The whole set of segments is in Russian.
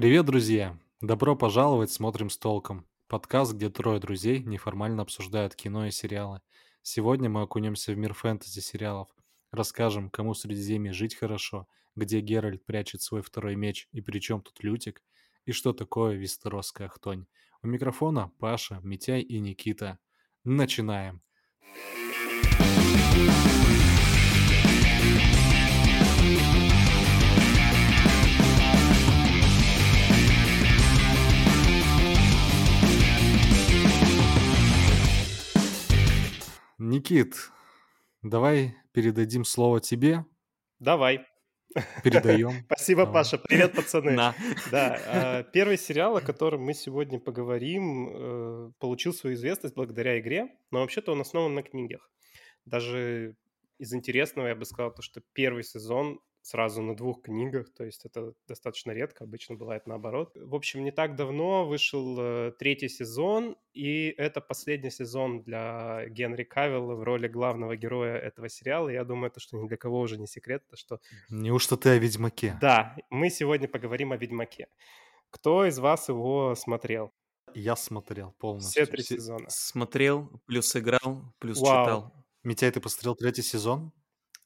Привет, друзья! Добро пожаловать «Смотрим с толком» — подкаст, где трое друзей неформально обсуждают кино и сериалы. Сегодня мы окунемся в мир фэнтези-сериалов, расскажем, кому в Средиземье жить хорошо, где Геральт прячет свой второй меч и при чем тут Лютик, и что такое вестеросская хтонь. У микрофона Паша, Митяй и Никита. Начинаем! Никит, давай передадим слово тебе. Давай. Передаем. Спасибо, Давай. Паша. Привет, пацаны. На. Да, а, первый сериал, о котором мы сегодня поговорим, э, получил свою известность благодаря игре, но вообще-то он основан на книгах. Даже из интересного я бы сказал, то, что первый сезон сразу на двух книгах, то есть это достаточно редко, обычно бывает наоборот. В общем, не так давно вышел э, третий сезон, и это последний сезон для Генри Кавилла в роли главного героя этого сериала. Я думаю, это что ни для кого уже не секрет, то что Неужто ты о Ведьмаке? да, мы сегодня поговорим о Ведьмаке. Кто из вас его смотрел? Я смотрел полностью. Все три сезона. Смотрел, плюс играл, плюс Вау. читал. Митяй, ты посмотрел третий сезон?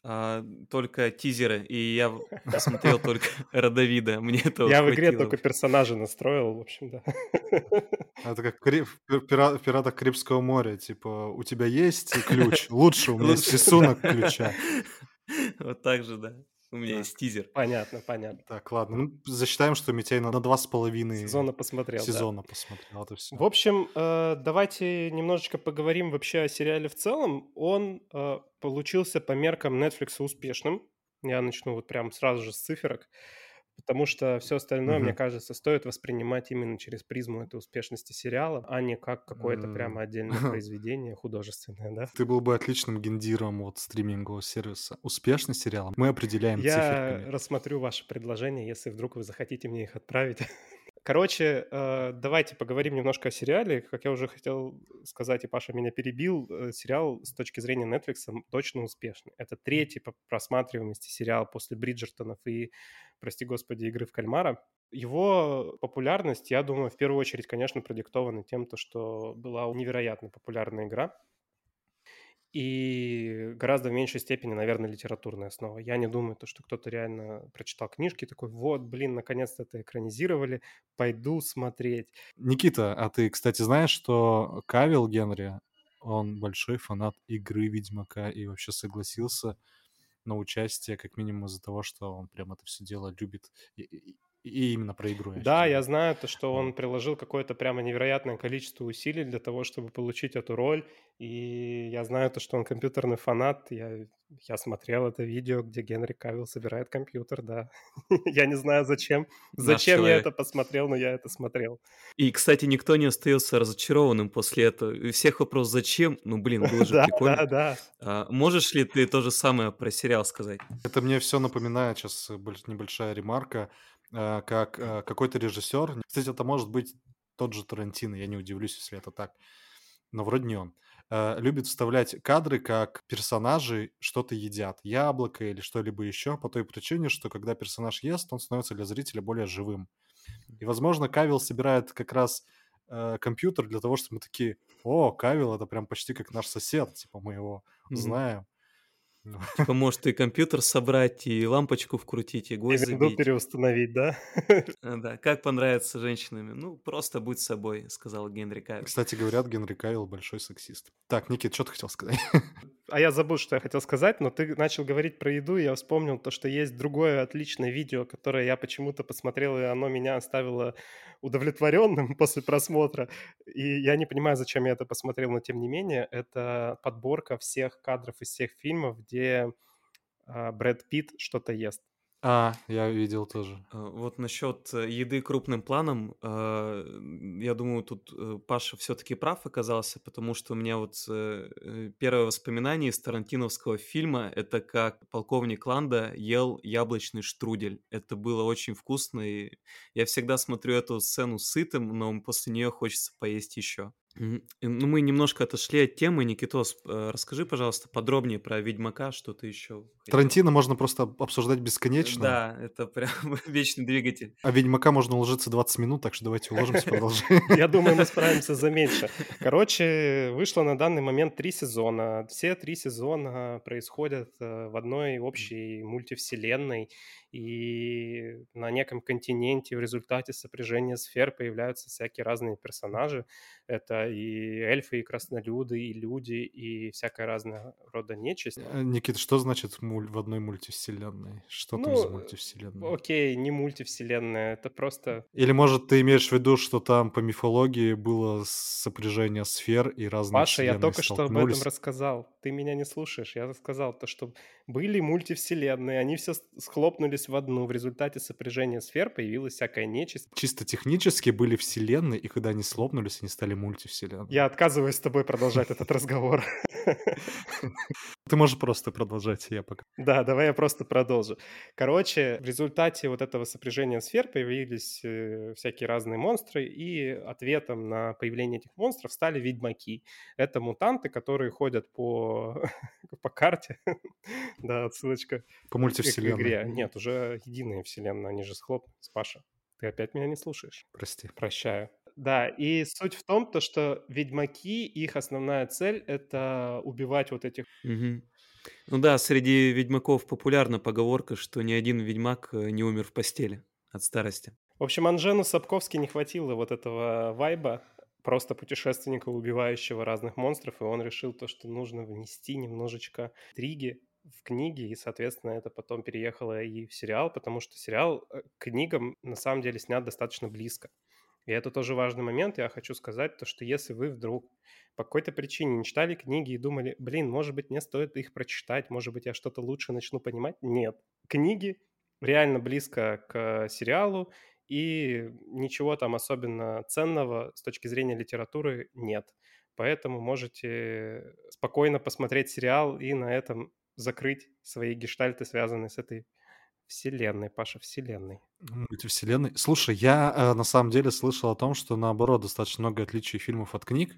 А, только тизеры, и я посмотрел только Родовида. Мне этого Я в игре только персонажа настроил, в общем, да. Это как в «Пиратах Карибского моря». Типа, у тебя есть ключ? Лучше, у меня есть рисунок ключа. Вот так же, да. У меня есть тизер. Понятно, понятно. Так, ладно. Ну, засчитаем, что Митяй на, на два с половиной Сезона посмотрел, да. сезона посмотрел. Это все. В общем, э, давайте немножечко поговорим вообще о сериале в целом. Он э, получился по меркам Netflix успешным. Я начну вот прям сразу же с циферок, потому что все остальное, мне Мгм. кажется, стоит воспринимать именно через призму этой успешности сериала, а не как какое-то М. прямо отдельное произведение художественное, да? Ты был бы отличным гендиром вот стримингового сервиса. Успешный сериал мы определяем Я циферками. рассмотрю ваши предложения, если вдруг вы захотите мне их отправить. Короче, э, давайте поговорим немножко о сериале. Как я уже хотел сказать, и Паша меня перебил, э, сериал с точки зрения Netflix точно успешный. Это третий по просматриваемости сериал после Бриджертонов и, прости господи, игры в кальмара. Его популярность, я думаю, в первую очередь, конечно, продиктована тем, то, что была невероятно популярная игра и гораздо в меньшей степени, наверное, литературная основа. Я не думаю, то, что кто-то реально прочитал книжки, такой, вот, блин, наконец-то это экранизировали, пойду смотреть. Никита, а ты, кстати, знаешь, что Кавил Генри, он большой фанат игры Ведьмака и вообще согласился на участие, как минимум из-за того, что он прям это все дело любит. И именно про игру. Да, считаю. я знаю то, что он приложил какое-то прямо невероятное количество усилий для того, чтобы получить эту роль, и я знаю то, что он компьютерный фанат, я, я смотрел это видео, где Генри Кавилл собирает компьютер, да. Я не знаю, зачем, Наш зачем я человек. это посмотрел, но я это смотрел. И, кстати, никто не остается разочарованным после этого. И всех вопрос «Зачем?» Ну, блин, было же Да, да, прикольно. да. А, можешь ли ты то же самое про сериал сказать? Это мне все напоминает, сейчас небольшая ремарка, как э, какой-то режиссер, кстати, это может быть тот же Тарантино, я не удивлюсь, если это так, но вроде не он, э, любит вставлять кадры, как персонажи что-то едят, яблоко или что-либо еще, по той причине, что когда персонаж ест, он становится для зрителя более живым. И, возможно, Кавил собирает как раз э, компьютер для того, чтобы мы такие, о, Кавил, это прям почти как наш сосед, типа мы его Мгм. знаем. Ну, Типа, может и компьютер собрать, и лампочку вкрутить, и гвоздь забить. переустановить, да? А, Да, как понравится женщинами? Ну, просто будь собой, сказал Генри Кавилл. Кстати, говорят, Генри Кавилл большой сексист. Так, Никит, что ты хотел сказать? А я забыл, что я хотел сказать, но ты начал говорить про еду, и я вспомнил то, что есть другое отличное видео, которое я почему-то посмотрел, и оно меня оставило удовлетворенным после просмотра. И я не понимаю, зачем я это посмотрел, но тем не менее, это подборка всех кадров из всех фильмов, где а, Брэд Питт что-то ест. А, я видел тоже. А, Вот насчет э, еды крупным планом, а, я думаю, тут э, Паша все-таки прав оказался, потому что у меня вот э, э, первое воспоминание из тарантиновского фильма это как полковник Ланда ел яблочный штрудель. Это было очень вкусно, и я всегда смотрю эту сцену сытым, но после нее хочется поесть еще. Ну, мы немножко отошли от темы. Никитос, э, расскажи, пожалуйста, подробнее про Ведьмака, что ты еще Тарантино можно просто обсуждать бесконечно. Да, это прям вечный двигатель. А Ведьмака можно уложиться 20 минут, так что давайте уложимся, продолжим. Я думаю, мы справимся за меньше. Короче, вышло на данный момент три сезона. Все три сезона происходят э, в одной общей мультивселенной и на неком континенте в результате сопряжения сфер появляются всякие разные персонажи. Это и эльфы, и краснолюды, и люди, и всякая разная рода нечисть. Э, Никита, что значит в одной мультивселенной? Что там за Ну, мультивселенная? окей, не мультивселенная, это просто... Или, может, ты имеешь в виду, что там по мифологии было сопряжение сфер и разные Паша, я только что об этом рассказал. Ты меня не слушаешь. Я сказал то, что были мультивселенные, они все схлопнулись в одну. В результате сопряжения сфер появилась всякая нечисть. Чисто технически были вселенные, и когда они слопнулись, они стали мультивселенными. Я отказываюсь с тобой продолжать этот разговор. Ты можешь просто продолжать, я пока. Да, давай я просто продолжу. Короче, в результате вот этого сопряжения сфер появились э, всякие разные монстры, и ответом на появление этих монстров стали ведьмаки. Это мутанты, которые ходят по, по карте. Да, отсылочка По к мультивселенной. игре. Нет, уже единая вселенная, они же схлопнулись. Паша, ты опять меня не слушаешь. Прости. Прощаю. Да, и суть в том, то, что ведьмаки, их основная цель — это убивать вот этих... Мгм. Ну да, среди ведьмаков популярна поговорка, что ни один ведьмак э, не умер в постели от старости. В общем, Анжену Сапковски не хватило вот этого вайба, просто путешественника, убивающего разных монстров, и он решил то, что нужно внести немножечко триги в книги, и, соответственно, это потом переехало и в сериал, потому что сериал э, книгам на самом деле снят достаточно близко. И это тоже важный момент. Я хочу сказать то, что если вы вдруг по какой-то причине не читали книги и думали, блин, может быть, мне стоит их прочитать, может быть, я что-то лучше начну понимать. Нет. Книги реально близко к сериалу, и ничего там особенно ценного с точки зрения литературы нет. Поэтому можете спокойно посмотреть сериал и на этом закрыть свои гештальты, связанные с этой вселенной, Паша, вселенной. Мультивселенной. Слушай, я э, на самом деле слышал о том, что наоборот достаточно много отличий фильмов от книг,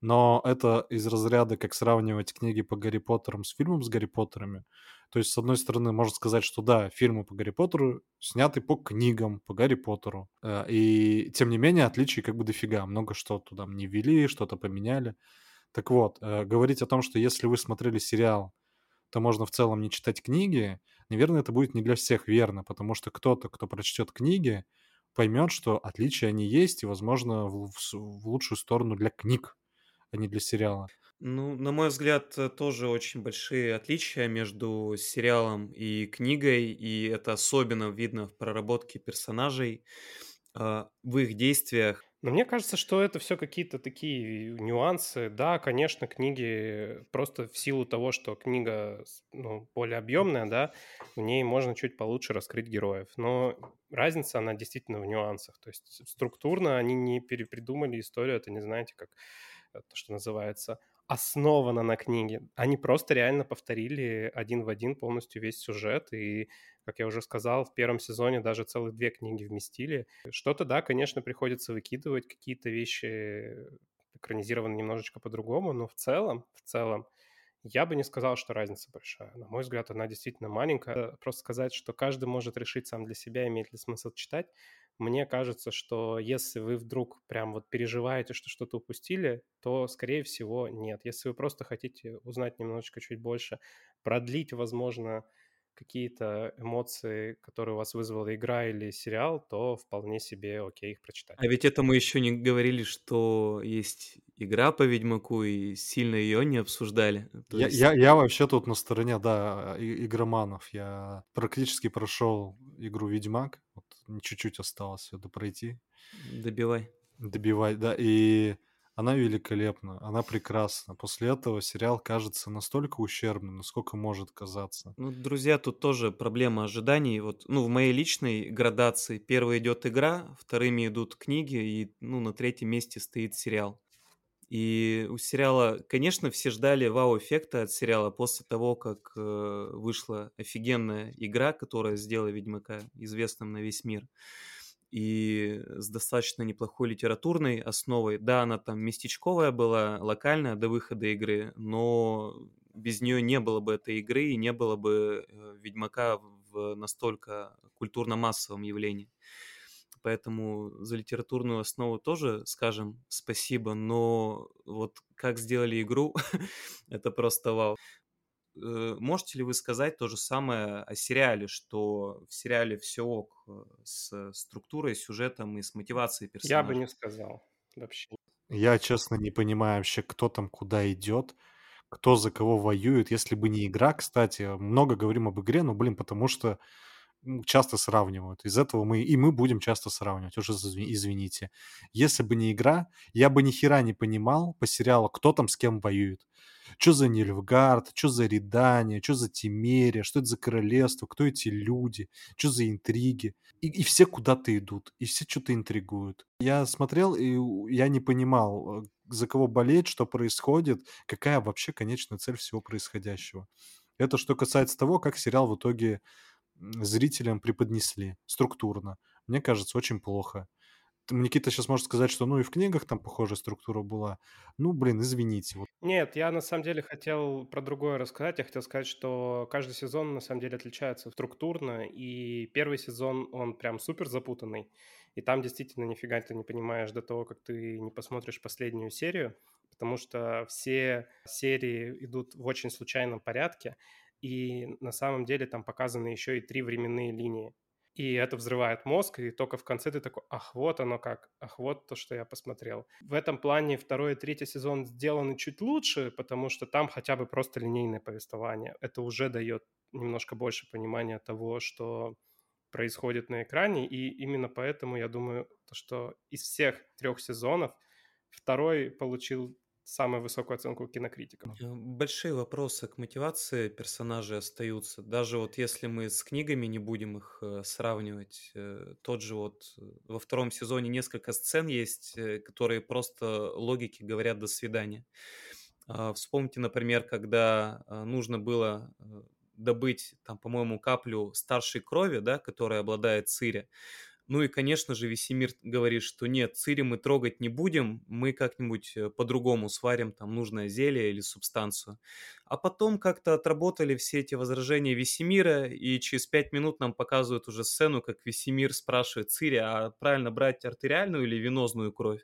но это из разряда, как сравнивать книги по Гарри Поттерам с фильмом с Гарри Поттерами. То есть, с одной стороны, можно сказать, что да, фильмы по Гарри Поттеру сняты по книгам по Гарри Поттеру. Э, И тем не менее, отличий как бы дофига. Много что туда не ввели, что-то поменяли. Так вот, э, говорить о том, что если вы смотрели сериал, то можно в целом не читать книги, наверное, это будет не для всех верно, потому что кто-то, кто прочтет книги, поймет, что отличия они есть, и, возможно, в, в в лучшую сторону для книг, а не для сериала. Ну, на мой взгляд, э, тоже очень большие отличия между сериалом и книгой, и это особенно видно в проработке персонажей, а, в их действиях. Но мне кажется, что это все какие-то такие нюансы. Да, конечно, книги просто в силу того, что книга ну, более объемная, да, в ней можно чуть получше раскрыть героев. Но разница, она действительно в нюансах. То есть структурно они не перепридумали историю, это не знаете, как э, то, что называется, основано на книге. Они просто реально повторили один в один полностью весь сюжет, и, как я уже сказал, в первом сезоне даже целых две книги вместили. Что-то, да, конечно, приходится выкидывать, какие-то вещи экранизированы немножечко по-другому, но в целом, в целом, я бы не сказал, что разница большая. На мой взгляд, она действительно маленькая. Просто сказать, что каждый может решить сам для себя, имеет ли смысл читать. Мне кажется, что если вы вдруг прям вот переживаете, что что-то упустили, то, скорее всего, нет. Если вы просто хотите узнать немножечко чуть больше, продлить, возможно, какие-то эмоции, которые у вас вызвала игра или сериал, то вполне себе окей их прочитать. А ведь это мы еще не говорили, что есть игра по Ведьмаку, и сильно ее не обсуждали. То Я, есть, я, я вообще тут на стороне, да, и- игроманов. Я практически прошел игру Ведьмак. Вот чуть-чуть осталось это пройти, добивай. добивать, да, и она великолепна, она прекрасна. После этого сериал кажется настолько ущербным, насколько может казаться. Ну, друзья, тут тоже проблема ожиданий. Вот, ну, в моей личной градации первой идет игра, вторыми идут книги, и, ну, на третьем месте стоит сериал. И у сериала, конечно, все ждали вау-эффекта от сериала после того, как э, вышла офигенная игра, которая сделала Ведьмака известным на весь мир. и с достаточно неплохой литературной основой. Да, она там местечковая была, локальная до выхода игры, но без нее не было бы этой игры и не было бы э, Ведьмака в настолько культурно-массовом явлении. Поэтому за литературную основу тоже скажем спасибо, но вот как сделали игру, это просто вау. Э, можете ли вы сказать то же самое о сериале, что в сериале все ок э, с структурой, сюжетом и с мотивацией персонажа? Я бы не сказал вообще. Я, честно, не понимаю вообще, кто там куда идет, кто за кого воюет. Если бы не игра, кстати, много говорим об игре, но, блин, потому что часто сравнивают. Из этого мы и мы будем часто сравнивать, уже извините. Если бы не игра, я бы ни хера не понимал по сериалу, кто там с кем воюет. Что за Нильфгард, что за Редания, что за Тимерия, что это за королевство, кто эти люди, что за интриги. И, и все куда-то идут, и все что-то интригуют. Я смотрел, и я не понимал, э, за кого болеть, что происходит, какая вообще конечная цель всего происходящего. Это что касается того, как сериал в итоге зрителям преподнесли структурно. Мне кажется, очень плохо. Никита сейчас может сказать, что ну и в книгах там похожая структура была. Ну, блин, извините. Нет, я на самом деле хотел про другое рассказать. Я хотел сказать, что каждый сезон на самом деле отличается структурно, и первый сезон, он прям супер запутанный, и там действительно нифига ты не понимаешь до того, как ты не посмотришь последнюю серию, потому что все серии идут в очень случайном порядке, и на самом деле там показаны еще и три временные линии. И это взрывает мозг, и только в конце ты такой, ах, вот оно как, ах, вот то, что я посмотрел. В этом плане второй и третий сезон сделаны чуть лучше, потому что там хотя бы просто линейное повествование. Это уже дает немножко больше понимания того, что происходит на экране, и именно поэтому я думаю, что из всех трех сезонов второй получил самую высокую оценку кинокритиков. Э, большие вопросы к мотивации персонажей остаются. Даже вот если мы с книгами не будем их э, сравнивать, э, тот же вот во втором сезоне несколько сцен есть, которые просто логики говорят «до свидания». Э, вспомните, например, когда нужно было добыть, там, по-моему, каплю старшей крови, да, которая обладает Цири. Ну и, конечно же, Весемир говорит, что нет, Цири мы трогать не будем, мы как-нибудь э, по-другому сварим там нужное зелье или субстанцию. А потом как-то отработали все эти возражения Весемира, и через пять минут нам показывают уже сцену, как Весемир спрашивает Цири, а правильно брать артериальную или венозную кровь?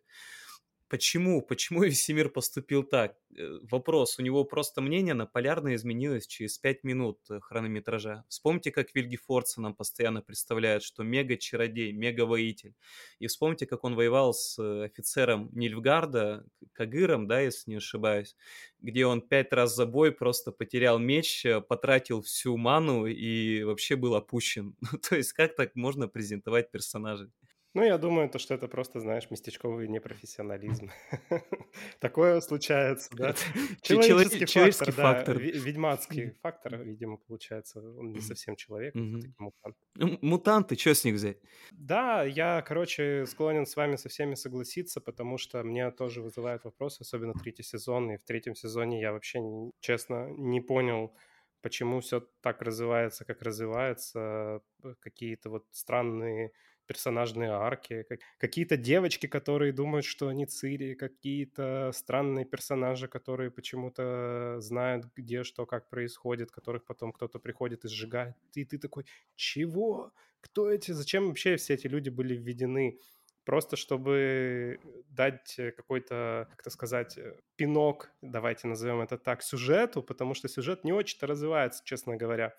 Почему? Почему Весемир поступил так? Э, вопрос. У него просто мнение на полярно изменилось через 5 минут э, хронометража. Вспомните, как Вильгефорца нам постоянно представляют, что мега-чародей, мега-воитель. И вспомните, как он воевал с э, офицером Нильфгарда, Кагыром, да, если не ошибаюсь, где он пять раз за бой просто потерял меч, потратил всю ману и вообще был опущен. То есть как так можно презентовать персонажей? Ну, я думаю, то, что это просто, знаешь, местечковый непрофессионализм. Такое случается, да. Человеческий, фактор. Ведьмацкий фактор, видимо, получается. Он не совсем человек, мутант. Ну, мутанты, что с них взять? Да, я, короче, склонен с вами со всеми согласиться, потому что мне тоже вызывает вопросы, особенно третий сезон. И в третьем сезоне я вообще, честно, не понял, почему все так развивается, как развивается. Какие-то вот странные персонажные арки, какие-то девочки, которые думают, что они Цири, какие-то странные персонажи, которые почему-то знают, где что, как происходит, которых потом кто-то приходит и сжигает. И ты такой, чего? Кто эти? Зачем вообще все эти люди были введены? Просто чтобы дать какой-то, как-то сказать, э, пинок, давайте назовем это так, сюжету, потому что сюжет не очень-то развивается, честно говоря.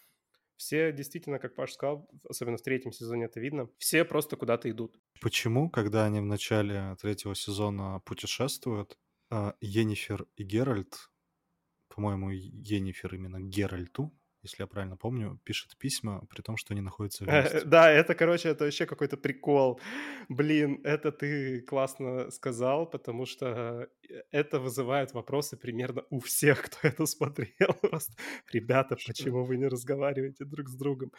Все действительно, как Паш сказал, особенно в третьем сезоне это видно, все просто куда-то идут. Почему, когда они в начале третьего сезона путешествуют, а, Енифер и Геральт, по-моему, Енифер именно Геральту, если я правильно помню, пишет письма, при том, что они находятся вместе. Да, это, короче, это вообще какой-то прикол. Блин, это ты классно сказал, потому что э, это вызывает вопросы примерно у всех, кто это смотрел. Просто, ребята, почему вы не разговариваете друг с другом?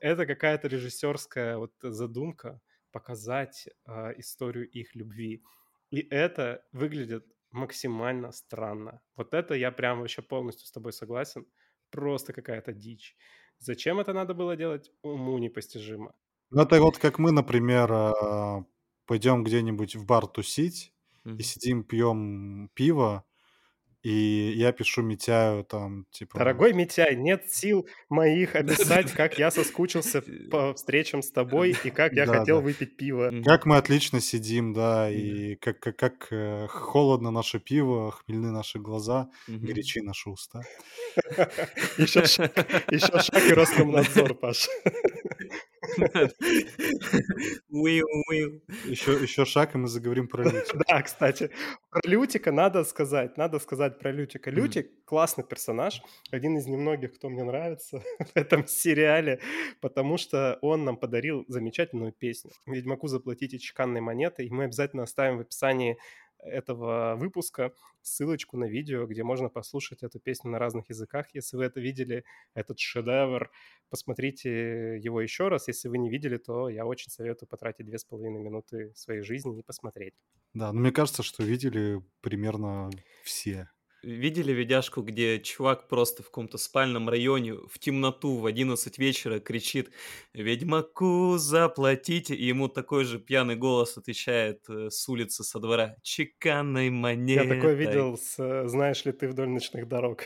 Это какая-то режиссерская вот задумка показать э, историю их любви. И это выглядит максимально странно. Вот это я прям вообще полностью с тобой согласен просто какая-то дичь. Зачем это надо было делать, уму непостижимо. Ну, это вот как мы, например, а, пойдем где-нибудь в бар тусить и Мгм. сидим, пьем пиво, и я пишу Митяю там, типа, Дорогой Митяй, нет сил моих описать, как я соскучился по встречам с тобой и как я да, хотел да. выпить пиво. Как мы отлично сидим, да, и как, как, как э, холодно наше пиво, хмельны наши глаза, Мгм. горячи наши уста. Еще шаг, еще шаг и Роскомнадзор, Паш. Еще, еще шаг, и мы заговорим про Лютика. Да, кстати, про Лютика надо сказать, надо сказать про Лютика. Лютик классный персонаж, один из немногих, кто мне нравится в этом сериале, потому что он нам подарил замечательную песню. Ведьмаку заплатите чеканной монетой, и мы обязательно оставим в описании этого выпуска ссылочку на видео, где можно послушать эту песню на разных языках. Если вы это видели, этот шедевр, посмотрите его еще раз. Если вы не видели, то я очень советую потратить две с половиной минуты своей жизни и посмотреть. Да, но мне кажется, что видели примерно все. Видели видяшку, где чувак просто в каком-то спальном районе в темноту в 11 вечера кричит «Ведьмаку заплатите!» И ему такой же пьяный голос отвечает э, с улицы, со двора «Чеканной Я монетой». такое видел с э, «Знаешь ли ты вдоль ночных дорог».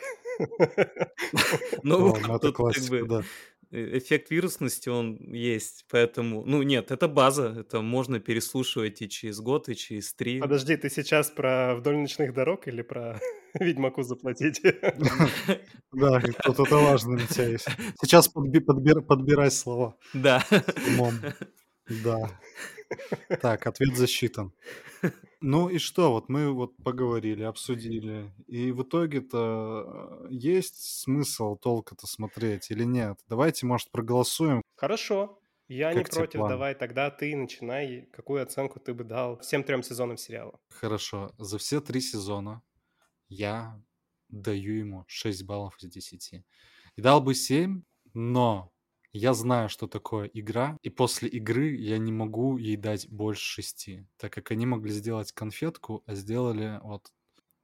Ну, ну это тут как классика, бы да. Э, эффект вирусности, он есть, поэтому... Ну, нет, это база, это можно переслушивать и через год, и через три. Подожди, ты сейчас про «Вдоль ночных дорог» или про «Ведьмаку заплатите»? Да, тут это важно, Митя. Сейчас подби- подбир- подбирай слова Да. Да. Так, ответ засчитан. Ну и что, вот мы вот поговорили, обсудили, и в итоге-то э, есть смысл толк-то смотреть или нет? Давайте, может, проголосуем. Хорошо, я не Как тебе против, план? давай тогда ты начинай. Какую оценку ты бы дал всем трем сезонам сериала? Хорошо, за все три сезона я даю ему 6 баллов из 10. И дал бы 7, но я знаю, что такое игра, и после игры я не могу ей дать больше 6, так как они могли сделать конфетку, а сделали вот...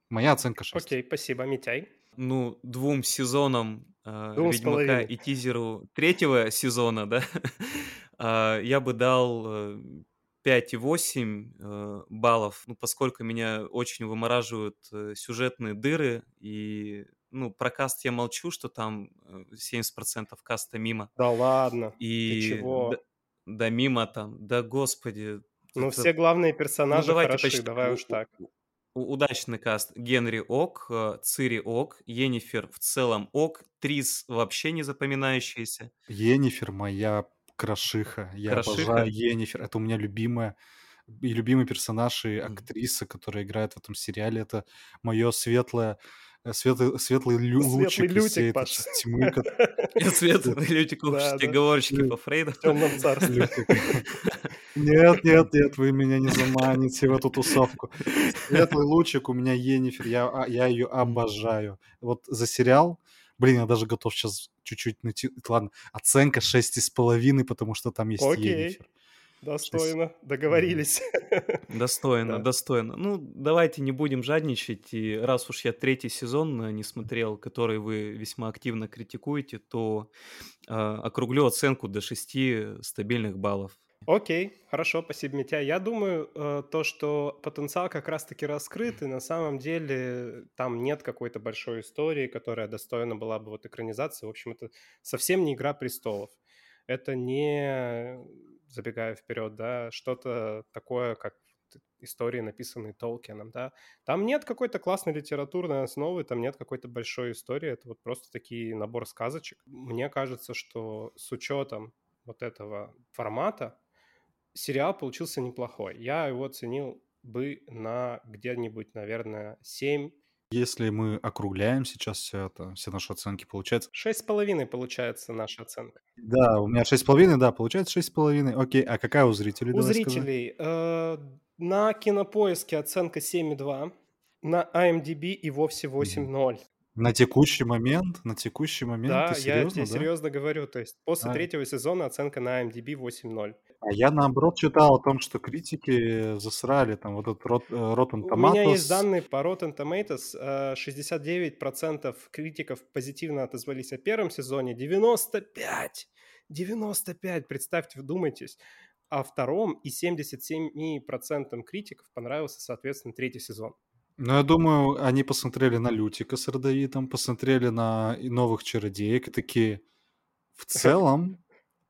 Моя оценка 6. Окей, спасибо, Митяй. ну, двум сезонам э, Двум Ведьмака и тизеру третьего сезона, да, а, я бы дал э, 5,8 э, баллов, ну, поскольку меня очень вымораживают э, сюжетные дыры, и, ну, про каст я молчу, что там э, 70% каста мимо, Да ладно, ты и чего? да, да мимо там, да господи, Ну, это- все главные ну, персонажи давайте хороши, почти- давай уж так. Удачный каст. Генри ок, э, Цири ок, Енифер в целом ок, Трис вообще не запоминающаяся. Енифер моя крошиха. Я Крошиха? обожаю Енифер. Это у меня любимая и любимый персонаж и актриса, которая играет в этом сериале. Это мое светлое, э, светлый, светлый лю- Светлый лучик из лютик, всей этой Паш. тьмы. ко- Свет, Лютик, оговорочки Лю- по Фрейду. В темном царстве. Нет, нет, нет, вы меня не заманите в эту тусовку. Светлый лучик у меня Енифер, я, а, я ее обожаю. Вот за сериал, блин, я даже готов сейчас чуть-чуть найти. Ладно, оценка 6,5, потому что там есть Окей, Енифер. Достойно, договорились. Достойно, Да. достойно. Ну, давайте не будем жадничать. И раз уж я третий сезон э, не смотрел, который вы весьма активно критикуете, то э, округлю оценку до 6 стабильных баллов. Окей, хорошо, спасибо, Митя. Я думаю, э, то, что потенциал как раз-таки раскрыт, и на самом деле там нет какой-то большой истории, которая достойна была бы вот экранизации. В общем, это совсем не «Игра престолов». Это не, забегая вперед, да, что-то такое, как истории, написанные Толкином, да. Там нет какой-то классной литературной основы, там нет какой-то большой истории, это вот просто такие набор сказочек. Мне кажется, что с учетом вот этого формата сериал получился неплохой. Я его оценил бы на где-нибудь, наверное, 7. Если мы округляем сейчас все это, все наши оценки, получается... 6,5 получается наша оценка. Да, у меня 6,5, да, получается 6,5. Окей, а какая у зрителей? У зрителей э, на Кинопоиске оценка 7,2, на IMDb и вовсе 8,0. На текущий момент, на текущий момент, Да, ты я серьезно, тебе да? серьезно говорю. То есть после А. третьего сезона оценка на IMDb 8,0. А я наоборот читал о том, что критики засрали там вот этот рот, э, Rotten У меня есть Tomatoes. данные по Rotten Tomatoes. э, 69% критиков позитивно отозвались о первом сезоне, 95 95, представьте, вдумайтесь. А втором и 77% критиков понравился, соответственно, третий сезон. Ну, я думаю, они посмотрели на Лютика с Родовитом, посмотрели на новых чародеек и такие, в целом,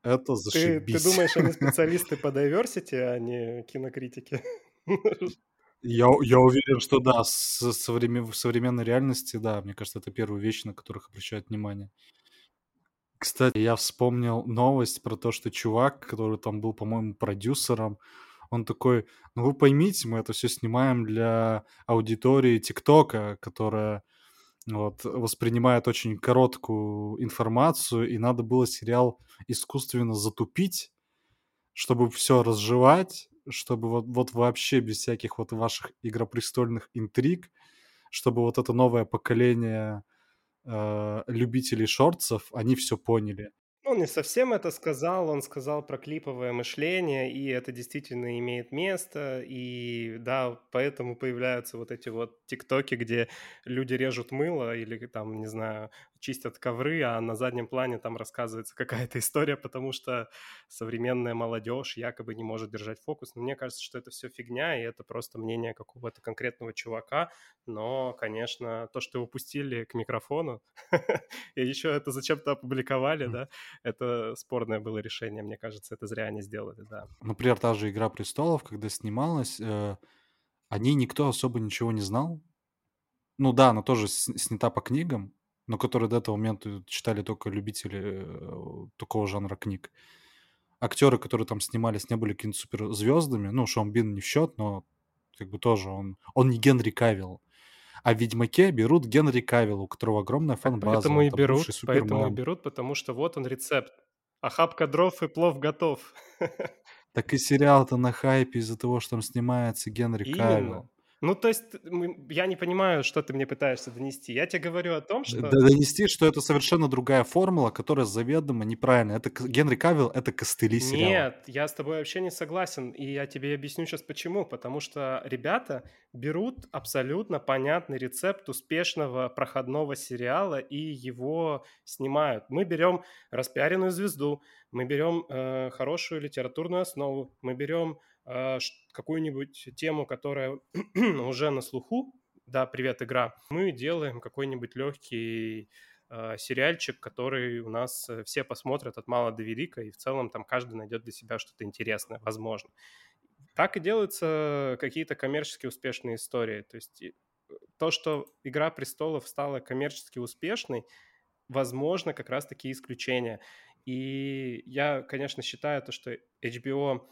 это зашибись. Ты, ты думаешь, они специалисты по diversity, а не кинокритики? Я, я уверен, что да, с, современ, в современной реальности, да, мне кажется, это первые вещи, на которых обращают внимание. Кстати, я вспомнил новость про то, что чувак, который там был, по-моему, продюсером, он такой, ну вы поймите, мы это все снимаем для аудитории ТикТока, которая вот, воспринимает очень короткую информацию, и надо было сериал искусственно затупить, чтобы все разжевать, чтобы вот, вот вообще без всяких вот ваших игропрестольных интриг, чтобы вот это новое поколение э, любителей шортсов, они все поняли. Ну, не совсем это сказал, он сказал про клиповое мышление, и это действительно имеет место, и да, поэтому появляются вот эти вот тиктоки, где люди режут мыло или там, не знаю, чистят ковры, а на заднем плане там рассказывается какая-то история, потому что современная молодежь якобы не может держать фокус. Но мне кажется, что это все фигня, и это просто мнение какого-то конкретного чувака. Но, конечно, то, что его пустили к микрофону, и еще это зачем-то опубликовали, да, это спорное было решение, мне кажется, это зря они сделали, да. Например, та же «Игра престолов», когда снималась, э, о ней никто особо ничего не знал. Ну да, она тоже снята по книгам, но которые до этого момента читали только любители э, такого жанра книг. Актеры, которые там снимались, не были какими-то суперзвездами. Ну, Шон Бин не в счет, но как бы тоже он... Он не Генри Кавилл. А в «Ведьмаке» берут Генри Кавилл, у которого огромная фан-база. Поэтому и берут, поэтому и берут, потому что вот он рецепт. Охапка дров и плов готов. Так и сериал-то на хайпе из-за того, что там снимается Генри Именно. Кавилл. Ну, то есть, я не понимаю, что ты мне пытаешься донести. Я тебе говорю о том, что... Донести, что это совершенно другая формула, которая заведомо неправильная. Это Генри Кавилл — это костыли сериала. Нет, я с тобой вообще не согласен, и я тебе объясню сейчас почему. Потому что ребята берут абсолютно понятный рецепт успешного проходного сериала и его снимают. Мы берем распиаренную звезду, мы берем э, хорошую литературную основу, мы берем какую-нибудь тему, которая уже на слуху, да, привет, игра, мы делаем какой-нибудь легкий э, сериальчик, который у нас э, все посмотрят от мала до велика, и в целом там каждый найдет для себя что-то интересное, возможно. Так и делаются какие-то коммерчески успешные истории. То есть то, что «Игра престолов» стала коммерчески успешной, возможно, как раз-таки исключение. И я, конечно, считаю то, что HBO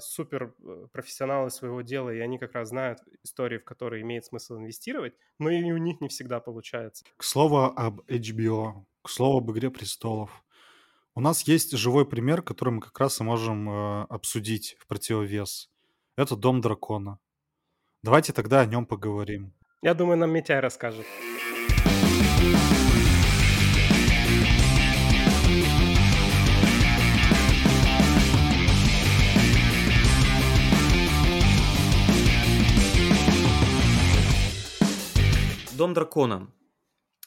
супер э, профессионалы своего дела, и они как раз знают истории, в которые имеет смысл инвестировать, но и у них не всегда получается. К слову об HBO, к слову об «Игре престолов». У нас есть живой пример, который мы как раз и можем э, обсудить в противовес. Это «Дом дракона». Давайте тогда о нем поговорим. Я думаю, нам Митяй расскажет. Дом дракона.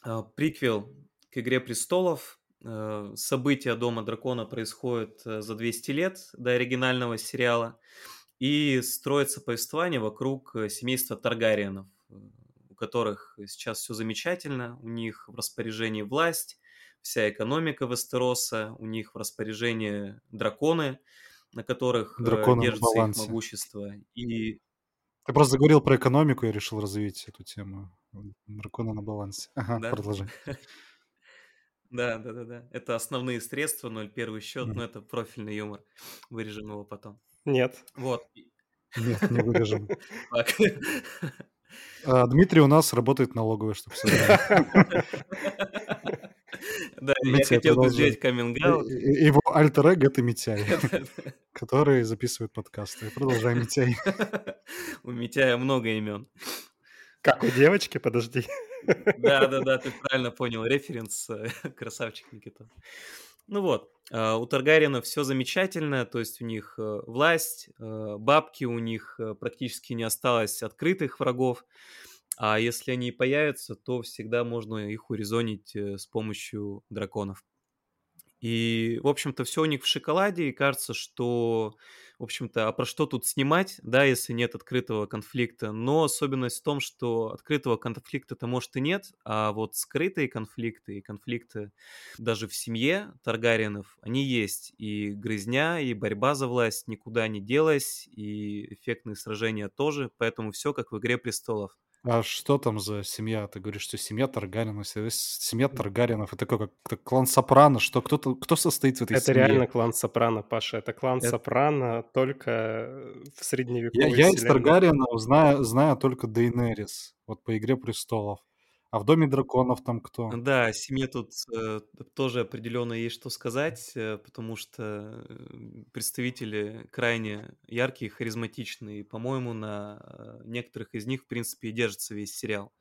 А, приквел к «Игре престолов». А, события Дома дракона происходят э, за 200 лет до оригинального сериала. И строится повествование вокруг э, семейства Таргариенов, э, у которых сейчас все замечательно, у них в распоряжении власть, вся экономика Вестероса, у них в распоряжении драконы, на которых Драконы держится их могущество. И ты просто заговорил про экономику, я решил развить эту тему. Дракона на балансе. Ага, да? продолжай. Да, да, да, да. Это основные средства, 0,1 счет, но это профильный юмор. Вырежем его потом. Нет. Вот. Нет, не вырежем. А, Дмитрий у нас работает налоговый, чтобы все Да, я хотел бы взять каминг Его альтер это Митяй, который записывает подкасты. Продолжай, Митяй. У Митяя много имен. Как у девочки, подожди. Да, да, да, ты правильно понял. Референс, э, красавчик Никита. Ну вот, а, у Таргариена все замечательно, то есть у них э, власть, э, бабки, у них практически не осталось открытых врагов. А если они появятся, то всегда можно их урезонить с помощью драконов. И, в общем-то, все у них в шоколаде, и кажется, что, в общем-то, а про что тут снимать, да, если нет открытого конфликта. Но особенность в том, что открытого конфликта-то, может, и нет, а вот скрытые конфликты и конфликты даже в семье Таргариенов, они есть. И грызня, и борьба за власть никуда не делась, и эффектные сражения тоже, поэтому все как в «Игре престолов». А что там за семья? Ты говоришь, что семья Таргаринов. Семья Таргаринов это как, как клан Сопрано. Что кто кто состоит в этой Это семье? реально клан Сопрано, Паша. Это клан Это- Сопрано только в Я, средневековой я из вселенной. Таргариенов знаю, знаю только Дейнерис. Вот по Игре престолов. А в Доме драконов там кто? Да, о семье тут э, тоже определенно есть что сказать, э, потому что э, представители крайне яркие, харизматичные. По-моему, на э, некоторых из них, в принципе, и держится весь сериал.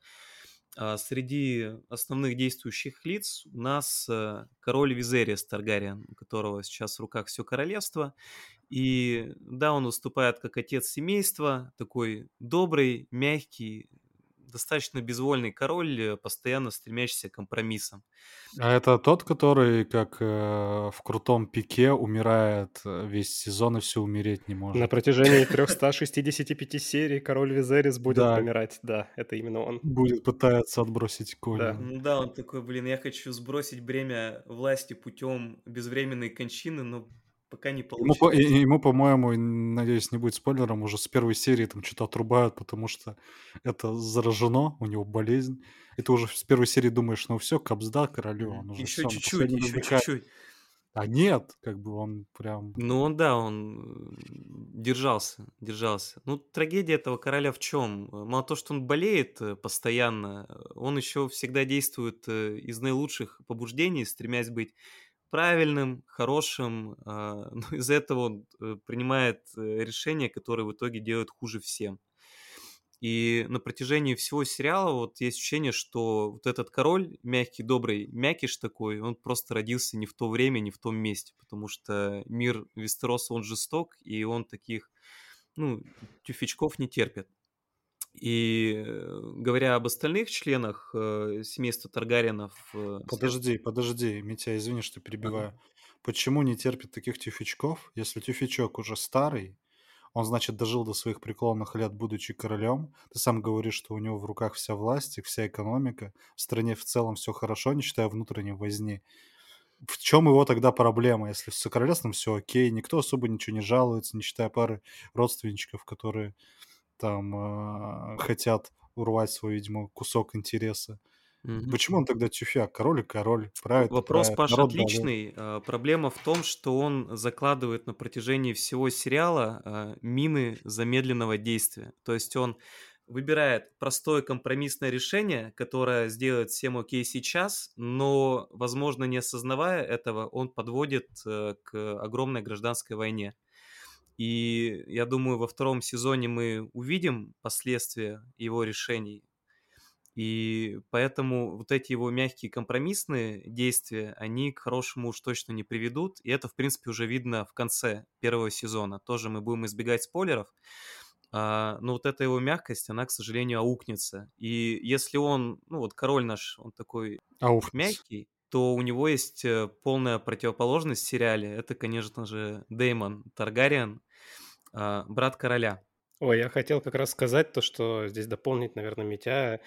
А среди основных действующих лиц у нас э, король Визериас Таргариен, у которого сейчас в руках все королевство. И да, он выступает как отец семейства, такой добрый, мягкий, достаточно безвольный король, э, постоянно стремящийся к компромиссам. А это тот, который как э, в крутом пике умирает э, весь сезон и все умереть не На может. протяжении 365 серий король Визерис будет Да. помирать. Да, это именно он. Будет пытаться отбросить. Да. Ну да, он такой, блин, я хочу сбросить бремя власти путем безвременной кончины, но пока не Ему, по- получилось. ему, по-моему, надеюсь, не будет спойлером, уже с первой серии там что-то отрубают, потому что это заражено, у него болезнь. И ты уже с первой серии думаешь, ну все, капсда королю, он уже Еще чуть-чуть, еще чуть-чуть. А нет, как бы он прям... Ну, он, да, он э, держался, держался. Ну, трагедия этого короля в чем? Мало того, что он болеет э, постоянно, э, он еще всегда действует э, из наилучших побуждений, стремясь быть правильным, хорошим. а, Но из-за этого он э, принимает э, решения, которые в итоге делают хуже всем. И на протяжении всего сериала вот есть ощущение, что вот этот король, мягкий, добрый, мякиш такой, он просто родился не в то время, не в том месте, потому что мир Вестероса, он жесток, и он таких, ну, тюфячков не терпит. И э, говоря об остальных членах э, семейства Таргариенов... э, Подожди, подожди, Митя, извини, что перебиваю. Почему не терпит таких тюфячков, если тюфячок уже старый, он, значит, дожил до своих преклонных лет, будучи королем. Ты сам говоришь, что у него в руках вся власть и вся экономика. В стране в целом все хорошо, не считая внутренней возни. В чем его тогда проблема, если с королевством все окей, никто особо ничего не жалуется, не считая пары родственничков, которые там э, хотят урвать свой, видимо, кусок интереса. Мгм. Почему он тогда тюфяк? Король и король. Правит, Вопрос, правит. Паша, Народ отличный. А, Проблема в том, что он закладывает на протяжении всего сериала а, мины замедленного действия. То есть он выбирает простое компромиссное решение, которое сделает всем окей сейчас, но, возможно, не осознавая этого, он подводит э, к огромной гражданской войне. И я думаю, во втором сезоне мы увидим последствия его решений. И поэтому вот эти его мягкие компромиссные действия, они к хорошему уж точно не приведут. И это, в принципе, уже видно в конце первого сезона. Тоже мы будем избегать спойлеров. А, но вот эта его мягкость, она, к сожалению, аукнется. И если он, ну вот король наш, он такой Ауф. мягкий, то у него есть э, полная противоположность в сериале. Это, конечно же, Деймон Таргариен, брат короля. Ой, я хотел как раз сказать то, что здесь дополнить, наверное, Митя,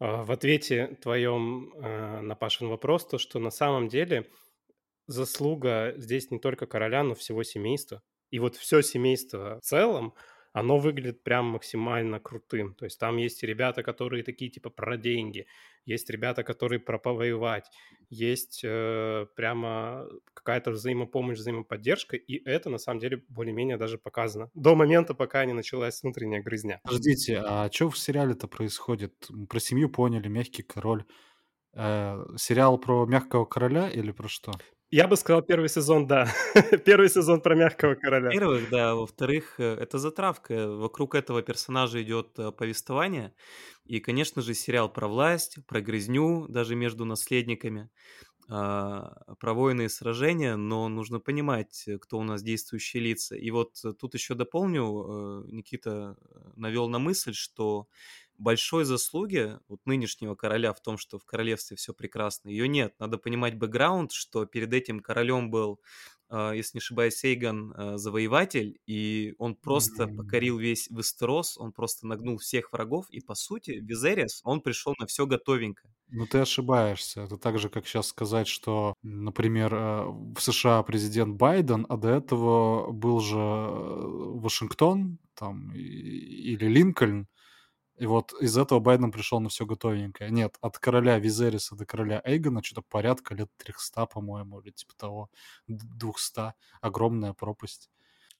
а, в ответе твоем а, на Пашин вопрос, то, что на самом деле заслуга здесь не только короля, но всего семейства. И вот все семейство в целом, оно выглядит прям максимально крутым. То есть там есть ребята, которые такие типа про деньги, есть ребята, которые про повоевать, есть э, прямо какая-то взаимопомощь, взаимоподдержка, и это на самом деле более-менее даже показано. До момента, пока не началась внутренняя грызня. Подождите, а что в сериале-то происходит? Про семью поняли, мягкий король. Э, сериал про мягкого короля или про что? Я бы сказал, первый сезон, да. первый сезон про мягкого короля. Во-первых, да, во-вторых, э, это затравка. Вокруг этого персонажа идет э, повествование. И, конечно же, сериал про власть, про грызню, даже между наследниками. а, про войны и сражения, но нужно понимать, кто у нас действующие лица. И вот тут еще дополню, э, Никита навел на мысль, что большой заслуги вот нынешнего короля в том, что в королевстве все прекрасно, ее нет. Надо понимать бэкграунд, что перед этим королем был а, если не ошибаюсь, Сейган а, завоеватель, и он просто mm-hmm. покорил весь Вестерос, он просто нагнул всех врагов, и по сути Визерис, он пришел на все готовенько. Ну ты ошибаешься. Это так же, как сейчас сказать, что, например, э, в США президент Байден, а до этого был же э, Вашингтон там или Линкольн, и вот из этого Байден пришел на все готовенькое. Нет, от короля Визериса до короля Эйгона что-то порядка лет 300, по-моему, или типа того, 200. Огромная пропасть.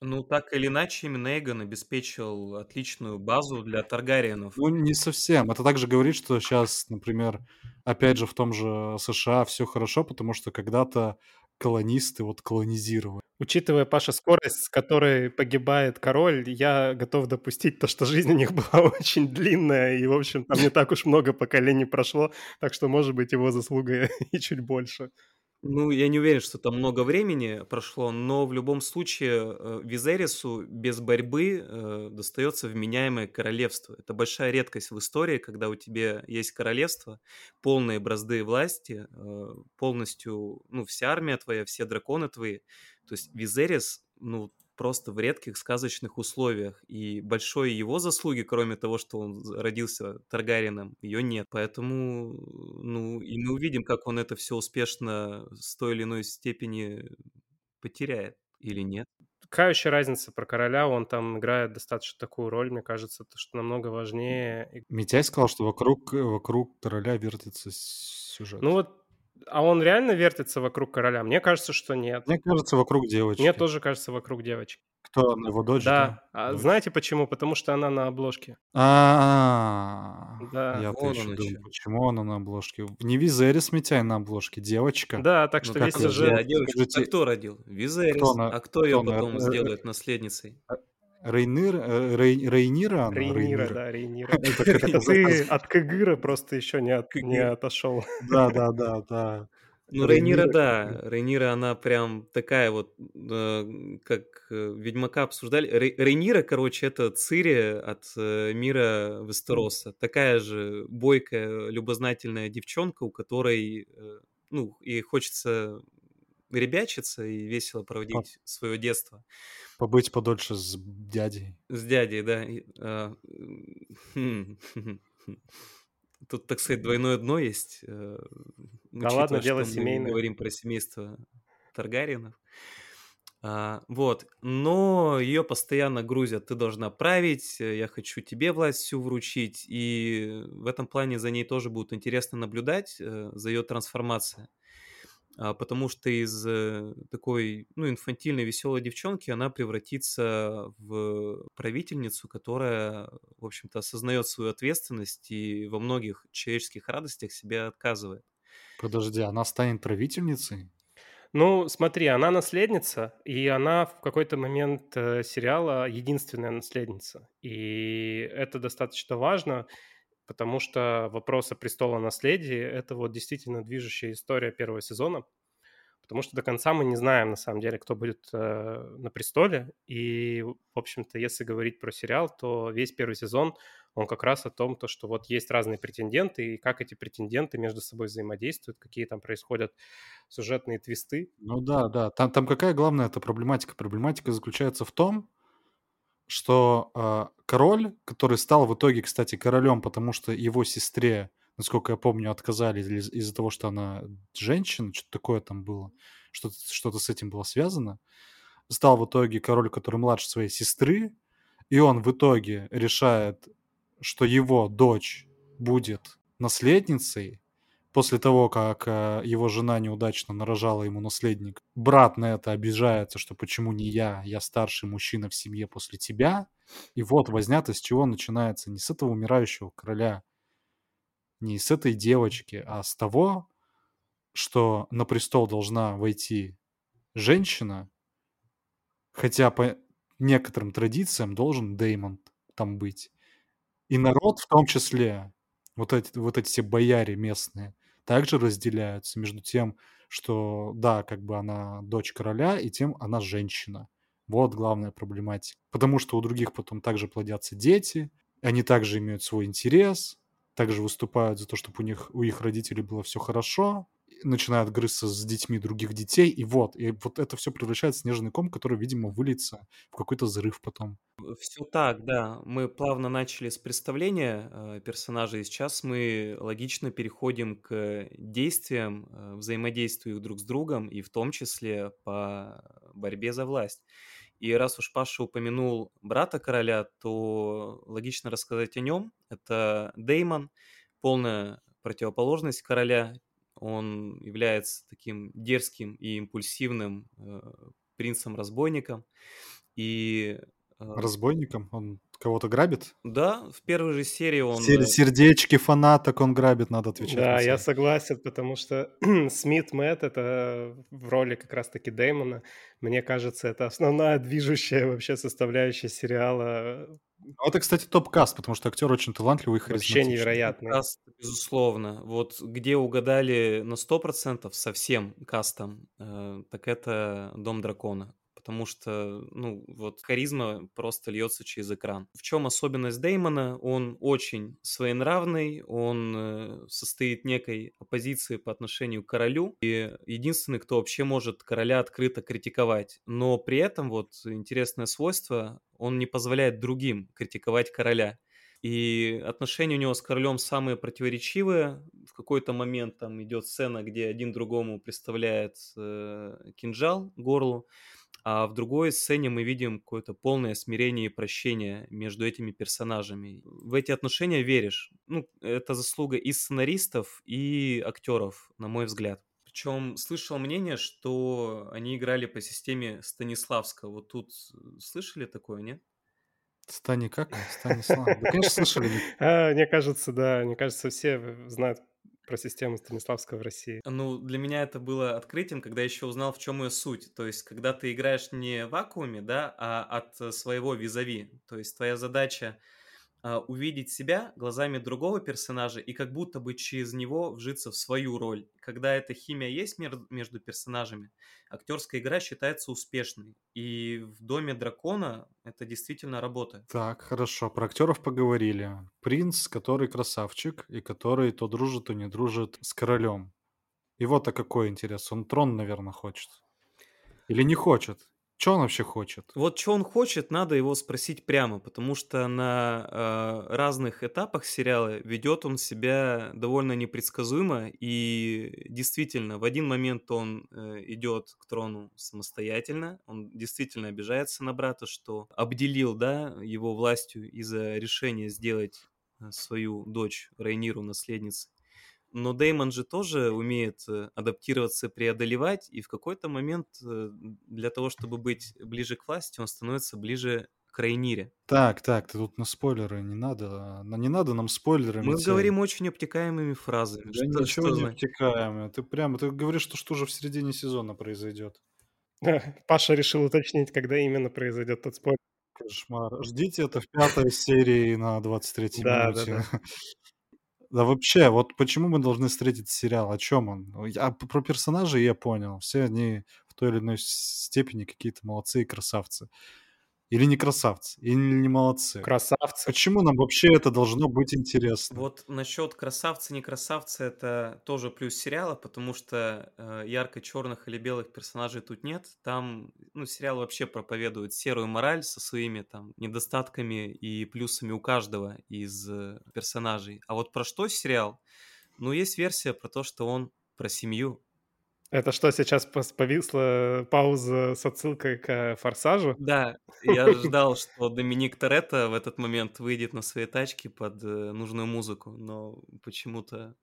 Ну, так или иначе, именно Эйгон обеспечил отличную базу для Таргариенов. Ну, не совсем. Это также говорит, что сейчас, например, опять же, в том же США все хорошо, потому что когда-то колонисты вот колонизировали. Учитывая, Паша, скорость, с которой погибает король, я готов допустить то, что жизнь у них была очень длинная, и, в общем, там не так уж много поколений прошло, так что, может быть, его заслуга и чуть больше. Ну, я не уверен, что там много времени прошло, но в любом случае э, Визерису без борьбы э, достается вменяемое королевство. Это большая редкость в истории, когда у тебя есть королевство, полные бразды власти, э, полностью, ну, вся армия твоя, все драконы твои. То есть Визерис, ну, просто в редких сказочных условиях. И большой его заслуги, кроме того, что он родился Таргарином, ее нет. Поэтому, ну, и мы увидим, как он это все успешно с той или иной степени потеряет или нет. Какая еще разница про короля? Он там играет достаточно такую роль, мне кажется, то, что намного важнее. Митяй сказал, что вокруг, вокруг короля вертится сюжет. Ну вот а он реально вертится вокруг короля? Мне кажется, что нет. Мне кажется, вокруг девочки. Мне тоже кажется, вокруг девочки. Кто она, его дочь? Да. А знаете почему? Потому что она на обложке. А, Да. я-то еще думаю, почему она на обложке? Не Визерис Митяй на обложке, девочка. Да, так что Ну весь сюжет... а девочка а кто родил? Визерис. Кто она- А кто ее потом Э, сделает наследницей? Рейнир, э, Рей- Рейнира она? Рейнира, да, Рейнира. Это это ты от Кыгыра просто еще не, от, не отошел. Да, да, да, да. Ну, Рейнира, да. Рейнира, она прям такая вот, э, как э, Ведьмака обсуждали. Рей- Рейнира, короче, это Цири от э, мира Вестероса. Такая же бойкая, любознательная девчонка, у которой, э, ну, и хочется ребячиться и весело проводить свое детство. Побыть подольше с дядей. С дядей, да. и, а, хм, Тут, так сказать, двойное дно есть. э, Да ладно, дело что мы семейное. говорим про семейство Таргариенов. А, вот, но ее постоянно грузят, ты должна править, э, я хочу тебе власть всю вручить, и в этом плане за ней тоже будет интересно наблюдать, э, за ее трансформацией. А, потому что из э, такой, ну, инфантильной, веселой девчонки она превратится в правительницу, которая, в общем-то, осознает свою ответственность и во многих человеческих радостях себя отказывает. Подожди, она станет правительницей? Ну, смотри, она наследница, и она в какой-то момент э, сериала единственная наследница. И это достаточно важно, потому что вопрос о престола наследии – это вот действительно движущая история первого сезона, потому что до конца мы не знаем, на самом деле, кто будет э, на престоле. И, в общем-то, если говорить про сериал, то весь первый сезон, он как раз о том, то, что вот есть разные претенденты, и как эти претенденты между собой взаимодействуют, какие там происходят сюжетные твисты. Ну да, да. Там, там какая главная эта проблематика? Проблематика заключается в том, что э, король, который стал в итоге, кстати, королем, потому что его сестре, насколько я помню, отказали из- из-за того, что она женщина, что-то такое там было, что-то, что-то с этим было связано, стал в итоге король, который младше своей сестры, и он в итоге решает, что его дочь будет наследницей, после того, как э, его жена неудачно нарожала ему наследник, брат на это обижается, что почему не я, я старший мужчина в семье после тебя. И вот вознято, с чего начинается не с этого умирающего короля, не с этой девочки, а с того, что на престол должна войти женщина, хотя по некоторым традициям должен Деймон там быть. И народ в том числе, вот эти, вот эти все бояре местные, также разделяются между тем, что да, как бы она дочь короля, и тем она женщина. Вот главная проблематика. Потому что у других потом также плодятся дети, они также имеют свой интерес, также выступают за то, чтобы у них у их родителей было все хорошо, начинают грызться с детьми других детей, и вот, и вот это все превращается в снежный ком, который, видимо, выльется в какой-то взрыв потом. Все так, да. Мы плавно начали с представления э, персонажей, сейчас мы логично переходим к действиям, э, взаимодействию друг с другом, и в том числе по борьбе за власть. И раз уж Паша упомянул брата короля, то логично рассказать о нем. Это Деймон, полная противоположность короля, он является таким дерзким и импульсивным э, принцем-разбойником. И... Э, Разбойником? Он кого-то грабит? Да, в первой же серии он... Сер- э, сердечки фанаток он грабит, надо отвечать. Да, я согласен, потому что Смит Мэтт — это в роли как раз-таки Дэймона. Мне кажется, это основная движущая вообще составляющая сериала ну, это, кстати, топ-каст, потому что актер очень талантливый и Вообще невероятный. Каст, безусловно. Вот где угадали на 100% со всем кастом, э, так это «Дом дракона» потому что, ну, вот харизма просто льется через экран. В чем особенность Деймона? Он очень своенравный, он э, состоит некой оппозиции по отношению к королю, и единственный, кто вообще может короля открыто критиковать. Но при этом вот интересное свойство, он не позволяет другим критиковать короля. И отношения у него с королем самые противоречивые. В какой-то момент там идет сцена, где один другому представляет э, кинжал горлу. А в другой сцене мы видим какое-то полное смирение и прощение между этими персонажами. В эти отношения веришь. Ну, это заслуга и сценаристов, и актеров, на мой взгляд. Причем слышал мнение, что они играли по системе Станиславского. Вот тут слышали такое, нет? Стани как? Станислав. Да, конечно, слышали. А, мне кажется, да. Мне кажется, все знают про систему Станиславского в России? Ну, для меня это было открытием, когда еще узнал, в чем ее суть. То есть, когда ты играешь не в вакууме, да, а от своего визави. То есть, твоя задача а, увидеть себя глазами другого персонажа и как будто бы через него вжиться в свою роль. Когда эта химия есть между персонажами, актерская игра считается успешной. И в «Доме дракона» это действительно работает. Так, хорошо, про актеров поговорили. Принц, который красавчик, и который то дружит, то не дружит с королем. А какой интерес? Он трон, наверное, хочет. Или не хочет? Что он вообще хочет? Вот что он хочет, надо его спросить прямо, потому что на э, разных этапах сериала ведет он себя довольно непредсказуемо, и действительно, в один момент он э, идет к трону самостоятельно, он действительно обижается на брата, что обделил, да, его властью из-за решения сделать э, свою дочь Рейниру наследницей. Но Деймон же тоже умеет э, адаптироваться, преодолевать, и в какой-то момент э, для того, чтобы быть ближе к власти, он становится ближе к Рейнире. Так, так, ты тут на спойлеры не надо. Не надо нам спойлерами. Мы говорим очень обтекаемыми фразами. Да что, ничего что не обтекаемо. Ты прямо, ты говоришь, что что же в середине сезона произойдет. Паша решил уточнить, когда именно произойдет тот спойлер. Кошмар. Ждите это в пятой серии на 23-й минуте. Да вообще, вот почему мы должны встретить сериал? О чем он? Я, про персонажей я понял. Все они в той или иной степени какие-то молодцы и красавцы. Или не красавцы, или не молодцы. Красавцы. Почему нам вообще это должно быть интересно? Вот насчет красавцы, не красавцы, это тоже плюс сериала, потому что э, ярко-черных или белых персонажей тут нет. Там, ну, сериал вообще проповедует серую мораль со своими там недостатками и плюсами у каждого из э, персонажей. А вот про что сериал? Ну, есть версия про то, что он про семью, это что, сейчас повисла пауза с отсылкой к «Форсажу»? Да, я ждал, что Доминик Торетто в этот момент выйдет на своей тачке под э, нужную музыку, но почему-то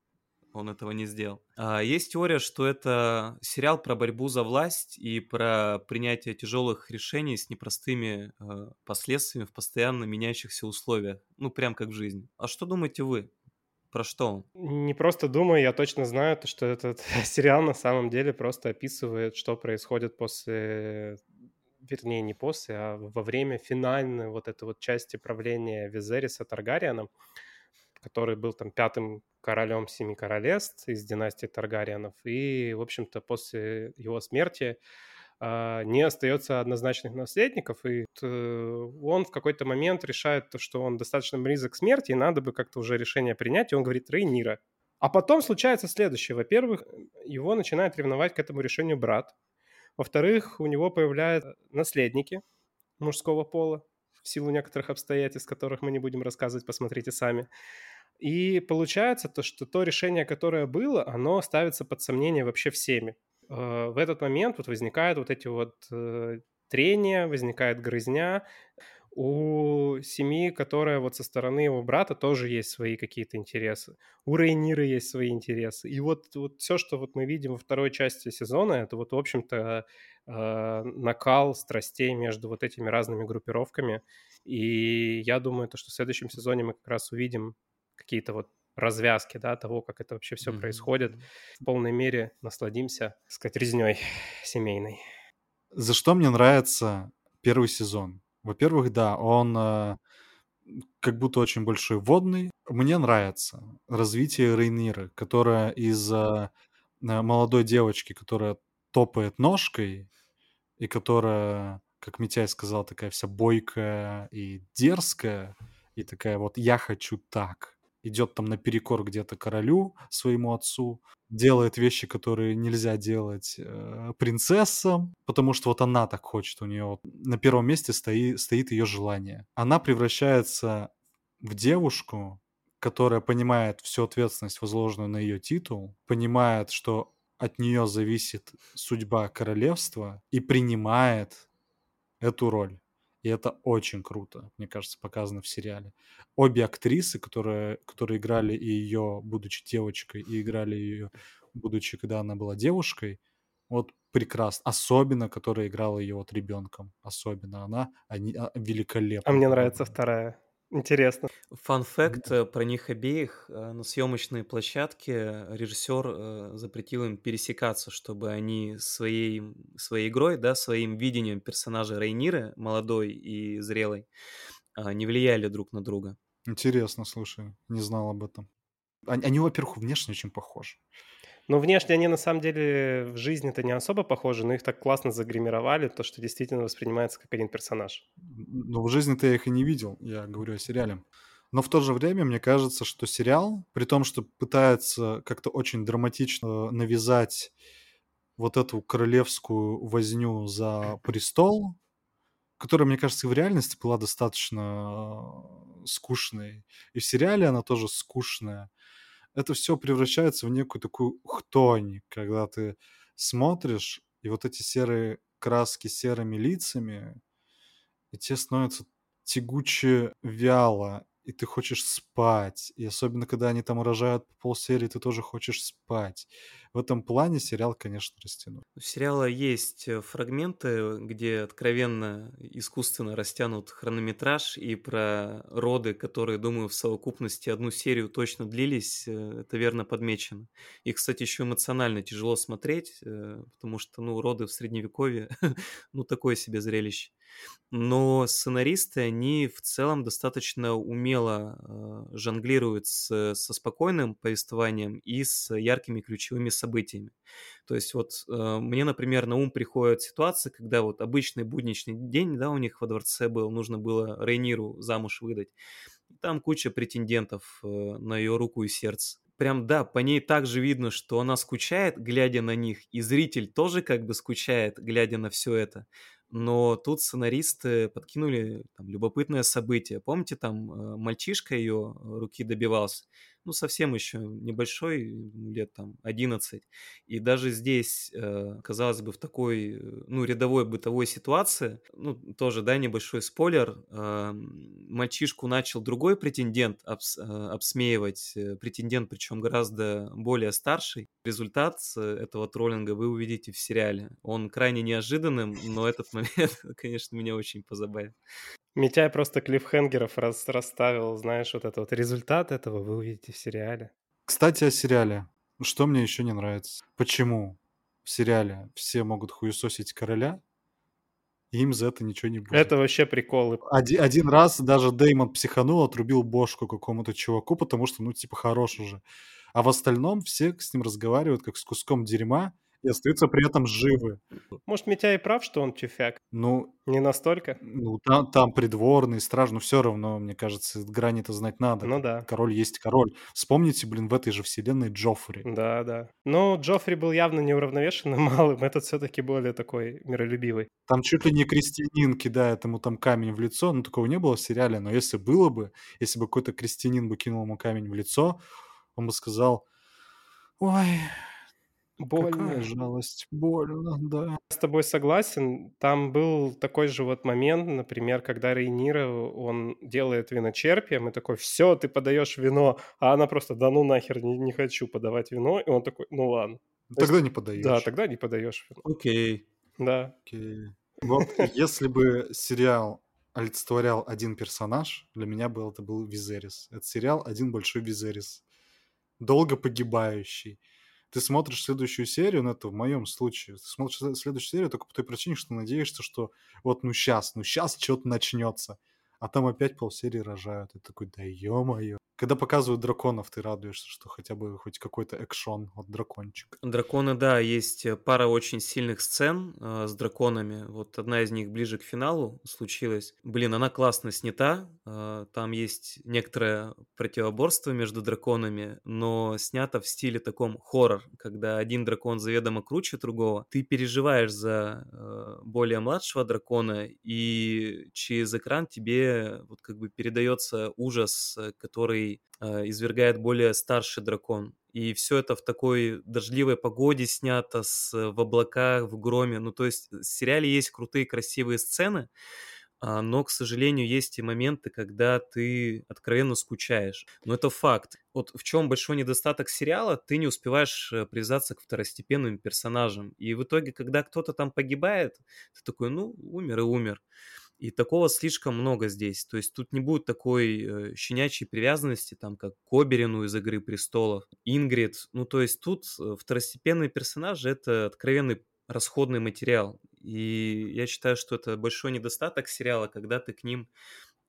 он этого не сделал. А есть теория, что это сериал про борьбу за власть и про принятие тяжелых решений с непростыми э, последствиями в постоянно меняющихся условиях. Ну, прям как в жизни. А что думаете вы? Про что? Не просто думаю, я точно знаю, что этот сериал на самом деле просто описывает, что происходит после, вернее, не после, а во время финальной вот этой вот части правления Визериса Таргариена. который был там пятым королем Семи Королевств из династии Таргариенов. И, в общем-то, после его смерти не остается однозначных наследников, и э, он в какой-то момент решает, что он достаточно близок к смерти, и надо бы как-то уже решение принять, и он говорит Рейнира. А потом случается следующее. Во-первых, его начинает ревновать к этому решению брат. Во-вторых, у него появляются наследники мужского пола в силу некоторых обстоятельств, которых мы не будем рассказывать, посмотрите сами. И получается то, что то решение, которое было, оно ставится под сомнение вообще всеми. Э, в этот момент вот возникают вот эти вот э, трения, возникает грызня. У семьи, которая вот со стороны его брата, тоже есть свои какие-то интересы. У Рейнира есть свои интересы. И вот, вот все, что вот мы видим во второй части сезона, это вот, в общем-то, э, накал страстей между вот этими разными группировками. И я думаю, то, что в следующем сезоне мы как раз увидим какие-то вот развязки, да, того, как это вообще все mm-hmm. происходит. В полной мере насладимся, так сказать, резней семейной. За что мне нравится первый сезон? Во-первых, да, он э, как будто очень большой водный. Мне нравится развитие Рейниры, которая из э, молодой девочки, которая топает ножкой, и которая, как Митяй сказал, такая вся бойкая и дерзкая, и такая вот «я хочу так», идет там наперекор где-то королю, своему отцу, делает вещи, которые нельзя делать э, принцессам, потому что вот она так хочет, у нее вот на первом месте стоит, стоит ее желание. Она превращается в девушку, которая понимает всю ответственность, возложенную на ее титул, понимает, что от нее зависит судьба королевства и принимает эту роль. И это очень круто, мне кажется, показано в сериале. Обе актрисы, которые, которые играли и ее, будучи девочкой, и играли ее, будучи, когда она была девушкой, вот прекрасно. Особенно, которая играла ее вот ребенком. Особенно она, они а, великолепно. А мне нравится вторая. Интересно. Фан факт э, про них обеих. Э, на съемочной площадке режиссер э, запретил им пересекаться, чтобы они своей, своей игрой, да, своим видением персонажа Рейниры, молодой и зрелой, не влияли друг на друга. Интересно, слушай, не знал об этом. Они, они во-первых, внешне очень похожи. Ну, внешне они на самом деле в жизни-то не особо похожи, но их так классно загримировали, то, что действительно воспринимается как один персонаж. Ну, в жизни-то я их и не видел, я говорю о сериале. Но в то же время мне кажется, что сериал, при том, что пытается как-то очень драматично навязать вот эту королевскую возню за престол, которая, мне кажется, в реальности была достаточно э, скучной. И в сериале она тоже скучная это все превращается в некую такую хтонь, когда ты смотришь, и вот эти серые краски серыми лицами, и тебе становится тягуче вяло, и ты хочешь спать. И особенно, когда они там рожают по полсерии, ты тоже хочешь спать. В этом плане сериал, конечно, растянут. У сериала есть э, фрагменты, где откровенно искусственно растянут хронометраж и про роды, которые, думаю, в совокупности одну серию точно длились, э, это верно подмечено. И, кстати, еще эмоционально тяжело смотреть, э, потому что, ну, роды в средневековье, ну, такое себе зрелище но сценаристы, они в целом достаточно умело э, жонглируют с, со спокойным повествованием и с яркими ключевыми событиями. То есть вот э, мне, например, на ум приходит ситуация, когда вот обычный будничный день, да, у них во дворце был, нужно было Рейниру замуж выдать. Там куча претендентов э, на ее руку и сердце прям, да, по ней также видно, что она скучает, глядя на них, и зритель тоже как бы скучает, глядя на все это но тут сценаристы подкинули там, любопытное событие. Помните, там э, мальчишка ее руки добивался? Ну, совсем еще небольшой, лет там 11. И даже здесь, э, казалось бы, в такой, э, ну, рядовой бытовой ситуации, ну, тоже, да, небольшой спойлер, э, мальчишку начал другой претендент обс, обсмеивать, претендент, причем гораздо более старший. Результат этого троллинга вы увидите в сериале. Он крайне неожиданным, но этот момент, конечно, меня очень позабавил. Митяй просто клиффхенгеров раз, расставил, знаешь, вот это вот результат этого вы увидите в сериале. Кстати, о сериале. Что мне еще не нравится? Почему в сериале все могут хуесосить короля, и им за это ничего не будет. Это вообще приколы. Один, один раз даже Деймон психанул, отрубил бошку какому-то чуваку, потому что, ну, типа, хорош уже. А в остальном все с ним разговаривают как с куском дерьма и остаются при этом живы. Может, Митя и прав, что он тюфяк? Ну, Не настолько? ну там, там придворный, страж, но все равно, мне кажется, грани-то знать надо. Ну да. Король есть король. Вспомните, блин, в этой же вселенной Джоффри. Да, да. Но Джоффри был явно неуравновешенным малым, этот все-таки более такой миролюбивый. Там чуть ли не крестьянин кидает ему там камень в лицо. Ну, такого не было в сериале, но если было бы, если бы какой-то крестьянин бы кинул ему камень в лицо, он бы сказал, ой, Больно. какая жалость, больно, да. с тобой согласен. Там был такой же вот момент, например, когда Рейнира, он делает виночерпием и такой, все, ты подаешь вино, а она просто, да ну нахер, не, не хочу подавать вино. И он такой, ну ладно. То есть- Тогда не подаешь. Да, тогда не подаешь вино. Окей. Да. Окей. Вот если бы сериал олицетворял один персонаж, для меня был это был Визерис. Это сериал один большой Визерис. Долго погибающий. Ты смотришь следующую серию, ну это в моем случае, ты смотришь след- следующую серию только по той причине, что надеешься, что вот ну сейчас, ну сейчас что-то начнется. А там опять полсерии рожают. И такой, да ё-моё. Когда показывают драконов, ты радуешься, что хотя бы хоть какой-то экшон от дракончика. Драконы, да, есть э, пара очень сильных сцен э, с драконами. Вот одна из них ближе к финалу случилась. Блин, она классно снята. э, там есть некоторое противоборство между драконами, но снято в стиле таком хоррор, когда один дракон заведомо круче другого. Ты переживаешь за э, более младшего дракона, и через экран тебе вот как бы передается ужас, э, который э, извергает более старший дракон. И все это в такой дождливой погоде снято, с, э, в облаках, в громе. Ну, то есть в сериале есть крутые, красивые сцены, а, но, к сожалению, есть и моменты, когда ты откровенно скучаешь. Но это факт. Вот в чем большой недостаток сериала, ты не успеваешь э, привязаться к второстепенным персонажам. И в итоге, когда кто-то там погибает, ты такой, ну, умер и умер. И такого слишком много здесь. То есть тут не будет такой э, щенячьей привязанности, там, как к Оберину из «Игры престолов», Ингрид. Ну, то есть тут э, второстепенные персонажи — это откровенный расходный материал. И я считаю, что это большой недостаток сериала, когда ты к ним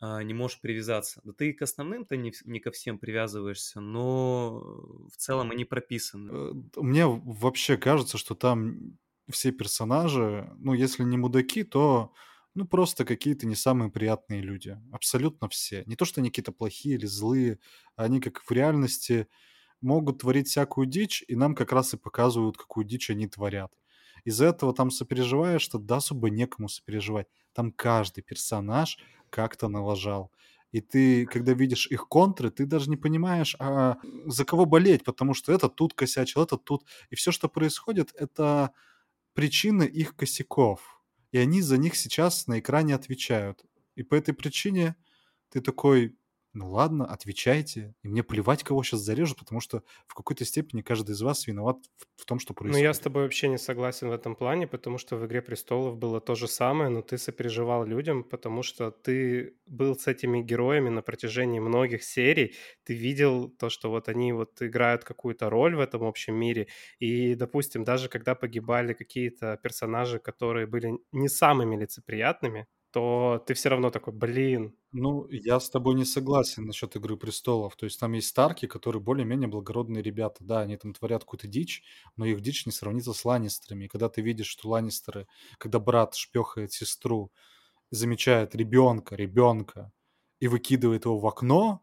а, не можешь привязаться. Да ты к основным-то не, не ко всем привязываешься, но в целом они прописаны. Э, Мне вообще кажется, что там все персонажи, ну, если не мудаки, то, ну, просто какие-то не самые приятные люди. Абсолютно все. Не то, что они какие-то плохие или злые, а они как в реальности могут творить всякую дичь, и нам как раз и показывают, какую дичь они творят. Из-за этого там сопереживаешь, что да, особо некому сопереживать. Там каждый персонаж как-то налажал. И ты, когда видишь их контры, ты даже не понимаешь, а за кого болеть, потому что этот тут косячил, этот тут. И все, что происходит, это причины их косяков. И они за них сейчас на экране отвечают. И по этой причине ты такой, ну ладно, отвечайте. И мне плевать, кого сейчас зарежут, потому что в какой-то степени каждый из вас виноват в, в том, что Ну, происходит. я с тобой вообще не согласен в этом плане, потому что в «Игре престолов» было то же самое, но ты сопереживал людям, потому что ты был с этими героями на протяжении многих серий, ты видел то, что вот они вот играют какую-то роль в этом общем мире, и, допустим, даже когда погибали какие-то персонажи, которые были не самыми лицеприятными, то ты все равно такой, блин, Ну, я с тобой не согласен насчет «Игры престолов». То есть там есть Старки, которые более-менее благородные ребята. Да, они там творят какую-то дичь, но их дичь не сравнится с Ланнистерами. И когда ты видишь, что Ланнистеры, когда брат шпехает сестру, замечает ребенка, ребенка, и выкидывает его в окно,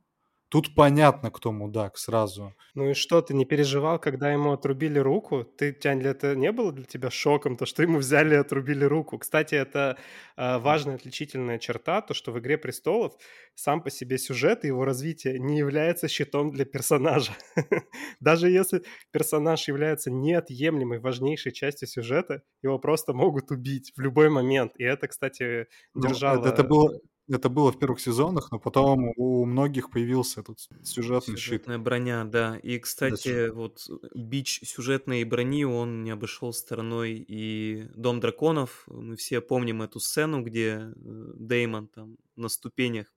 тут понятно, кто мудак сразу. Ну и что, ты не переживал, когда ему отрубили руку? Ты, Тянь, это не было для тебя шоком, то, что ему взяли и отрубили руку? Кстати, это э, важная отличительная черта, то, что в «Игре престолов» сам по себе сюжет и его развитие не является щитом для персонажа. Даже если персонаж является неотъемлемой, важнейшей частью сюжета, его просто могут убить в любой момент. И это, кстати, Ну, держало... это, это было, это было в первых сезонах, но потом у многих появился этот сюжетный щит. Сюжетная броня, да. И, Да, кстати, сю- вот бич сюжетной брони, он не обошел стороной и Дом драконов. Мы все помним эту сцену, где э, Деймон там на ступенях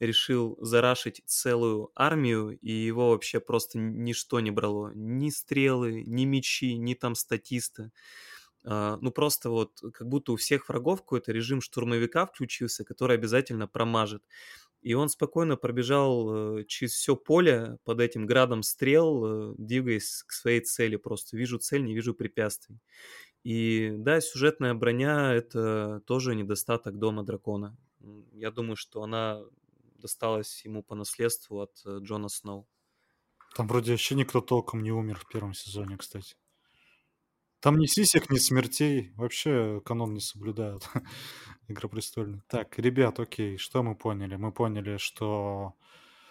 решил зарашить целую армию, и его вообще просто ничто не брало. Ни стрелы, ни мечи, ни там статисты. А, ну, просто вот как будто у всех врагов какой-то режим штурмовика включился, который обязательно промажет. И он спокойно пробежал э, через все поле под этим градом стрел, э, двигаясь к своей цели. Просто вижу цель, не вижу препятствий. И да, сюжетная броня — это тоже недостаток Дома Дракона. Я думаю, что она досталась ему по наследству от э, Джона Сноу. Там вроде вообще никто толком не умер в первом сезоне, кстати. Там ни сисек, ни смертей. Вообще канон не соблюдают. Игра престольная. Так, ребят, окей, что мы поняли? Мы поняли, что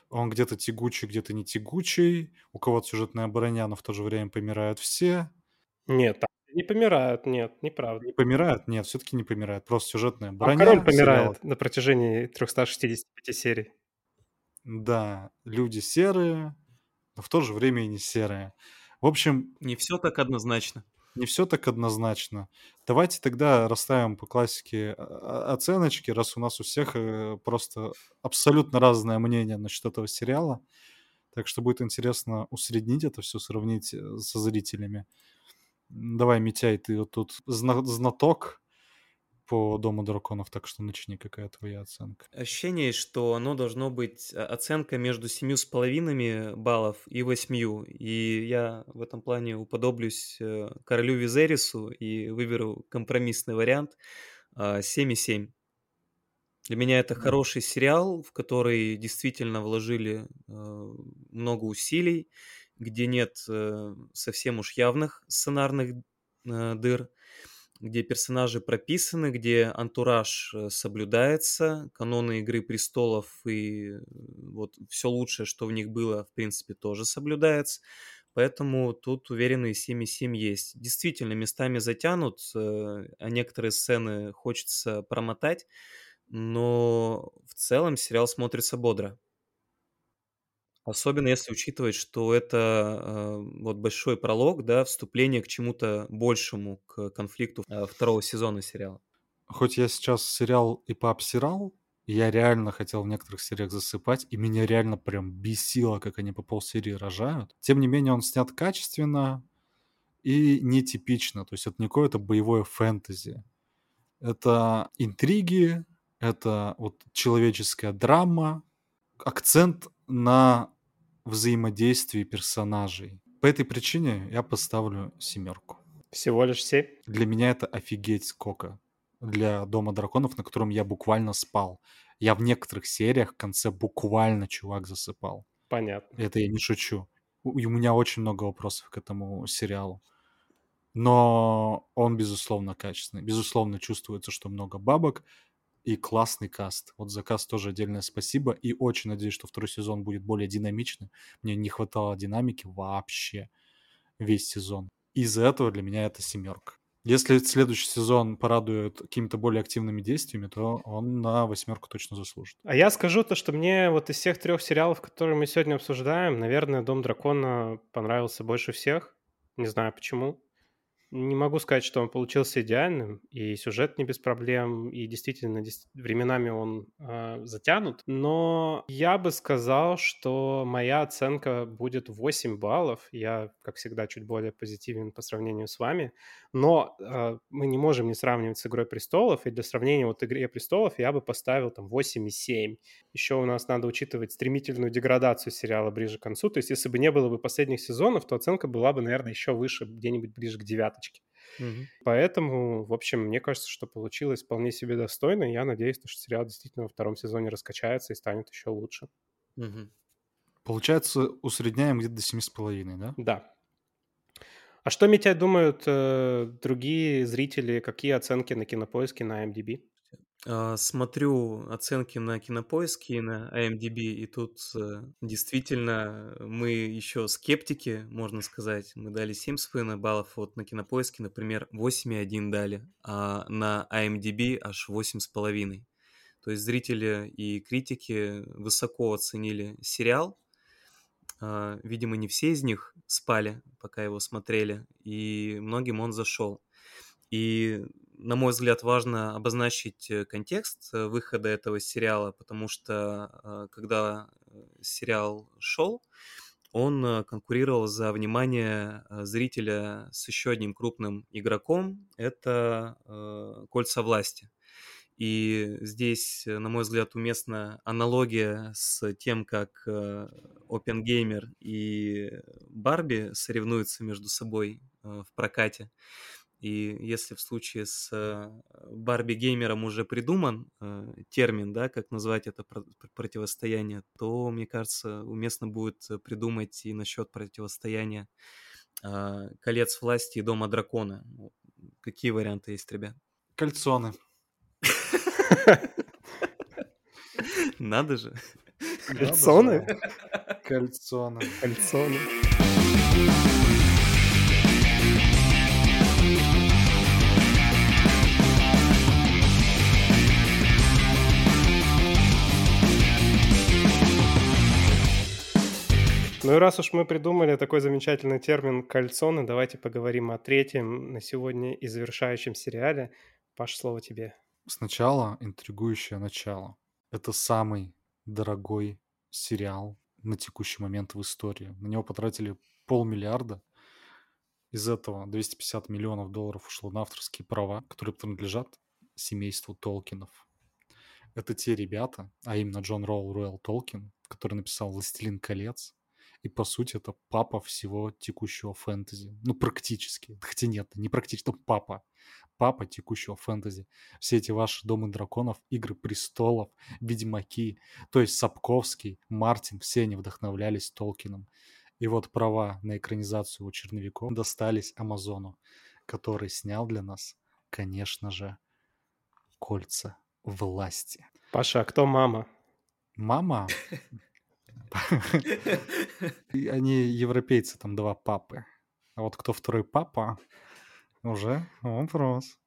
он где-то тягучий, где-то не тягучий. У кого-то сюжетная броня, но в то же время помирают все. Нет, не помирают, нет, неправда. Не помирают? Нет, все-таки не помирают. Просто сюжетная А броня. король помирает сериала. на протяжении 365 серий. Да, люди серые, но в то же время и не серые. В общем, Не все так однозначно. Не все так однозначно. Давайте тогда расставим по классике а, оценочки, раз у нас у всех э, просто абсолютно разное мнение насчет этого сериала. Так что будет интересно усреднить это все, сравнить э, со зрителями. Давай, Митяй, ты вот тут зна- знаток по Дому драконов, так что начни, какая твоя оценка. Ощущение, что оно должно быть а, оценка между семью с половинами баллов и восьмью. И я в этом плане уподоблюсь э, королю Визерису и выберу компромиссный вариант а, 7,7. Для меня это хороший сериал, в который действительно вложили э, много усилий, где нет э, совсем уж явных сценарных дыр, где персонажи прописаны, где антураж э, соблюдается, каноны Игры Престолов и э, вот все лучшее, что в них было, в принципе, тоже соблюдается. Поэтому тут уверенные 7,7 есть. Действительно, местами затянут, э, а некоторые сцены хочется промотать, но в целом сериал смотрится бодро. Особенно если учитывать, что это э, вот большой пролог, да, вступление к чему-то большему, к конфликту э, второго сезона сериала. Хоть я сейчас сериал и пообсирал, я реально хотел в некоторых сериях засыпать, и меня реально прям бесило, как они по полсерии рожают. Тем не менее, он снят качественно и нетипично. То есть это не какое-то боевое фэнтези. Это интриги, это вот человеческая драма, акцент на взаимодействии персонажей. По этой причине я поставлю семерку. Всего лишь 7. Для меня это офигеть сколько. Для Дома драконов, на котором я буквально спал. Я в некоторых сериях в конце буквально, чувак, засыпал. Понятно. Это я не шучу. И у меня очень много вопросов к этому сериалу. Но он, безусловно, качественный. Безусловно, чувствуется, что много бабок и классный каст. Вот за каст тоже отдельное спасибо. И очень надеюсь, что второй сезон будет более динамичный. Мне не хватало динамики вообще весь сезон. Из-за этого для меня это семерка. Если следующий сезон порадует какими-то более активными действиями, то он на восьмерку точно заслужит. А я скажу то, что мне вот из всех трех сериалов, которые мы сегодня обсуждаем, наверное, «Дом дракона» понравился больше всех. Не знаю почему. Не могу сказать, что он получился идеальным, и сюжет не без проблем, и действительно временами он э, затянут. Но я бы сказал, что моя оценка будет 8 баллов. Я, как всегда, чуть более позитивен по сравнению с вами. Но э, мы не можем не сравнивать с «Игрой престолов», и для сравнения вот «Игре престолов» я бы поставил там 8,7. Еще у нас надо учитывать стремительную деградацию сериала ближе к концу. То есть если бы не было бы последних сезонов, то оценка была бы, наверное, еще выше, где-нибудь ближе к девяточке. Мгм. Поэтому, в общем, мне кажется, что получилось вполне себе достойно. и Я надеюсь, что сериал действительно во втором сезоне раскачается и станет еще лучше. Мгм. Получается, усредняем где-то до семи с половиной, да? Да. А что, Митя, думают э, другие зрители? Какие оценки на кинопоиске на MDB? А, Смотрю оценки на Кинопоиске и на IMDb, и тут э, действительно мы еще скептики, можно сказать. Мы дали 7,5 баллов, вот на Кинопоиске, например, 8,1 дали, а на IMDb аж 8,5. То есть зрители и критики высоко оценили сериал. А, Видимо, не все из них спали, пока его смотрели, и многим он зашел. И, на мой взгляд, важно обозначить э, контекст э, выхода этого сериала, потому что э, когда сериал шел, он конкурировал за внимание зрителя с еще одним крупным игроком. Это «Кольца власти». И здесь, на мой взгляд, уместна аналогия с тем, как OpenGamer и Барби соревнуются между собой в прокате. И если в случае с э, Барби-геймером уже придуман э, термин, да, как назвать это противостояние, то, мне кажется, уместно будет придумать и насчет противостояния э, колец власти и дома дракона. Какие варианты есть, ребят? Кольцоны. Надо же. Кольцоны? Кольцоны. Кольцоны. Ну и раз уж мы придумали такой замечательный термин «кальцоны», давайте поговорим о третьем на сегодня и завершающем сериале. Паш, слово тебе. Сначала интригующее начало. Это самый дорогой сериал на текущий момент в истории. На него потратили полмиллиарда. Из этого 250 миллионов долларов ушло на авторские права, которые принадлежат семейству Толкинов. Это те ребята, а именно Джон Роул Руэлл Толкин, который написал «Властелин колец», и, по сути, это папа всего текущего фэнтези. Ну, практически. Хотя нет, не практически, но папа. Папа текущего фэнтези. Все эти ваши Домы драконов, Игры престолов, Ведьмаки, то есть Сапковский, Мартин, все они вдохновлялись Толкином. И вот права на экранизацию у черновиков достались Амазону, который снял для нас, конечно же, кольца власти. Паша, а кто мама? Мама? Они европейцы, там два папы. А вот кто второй папа, уже вопрос.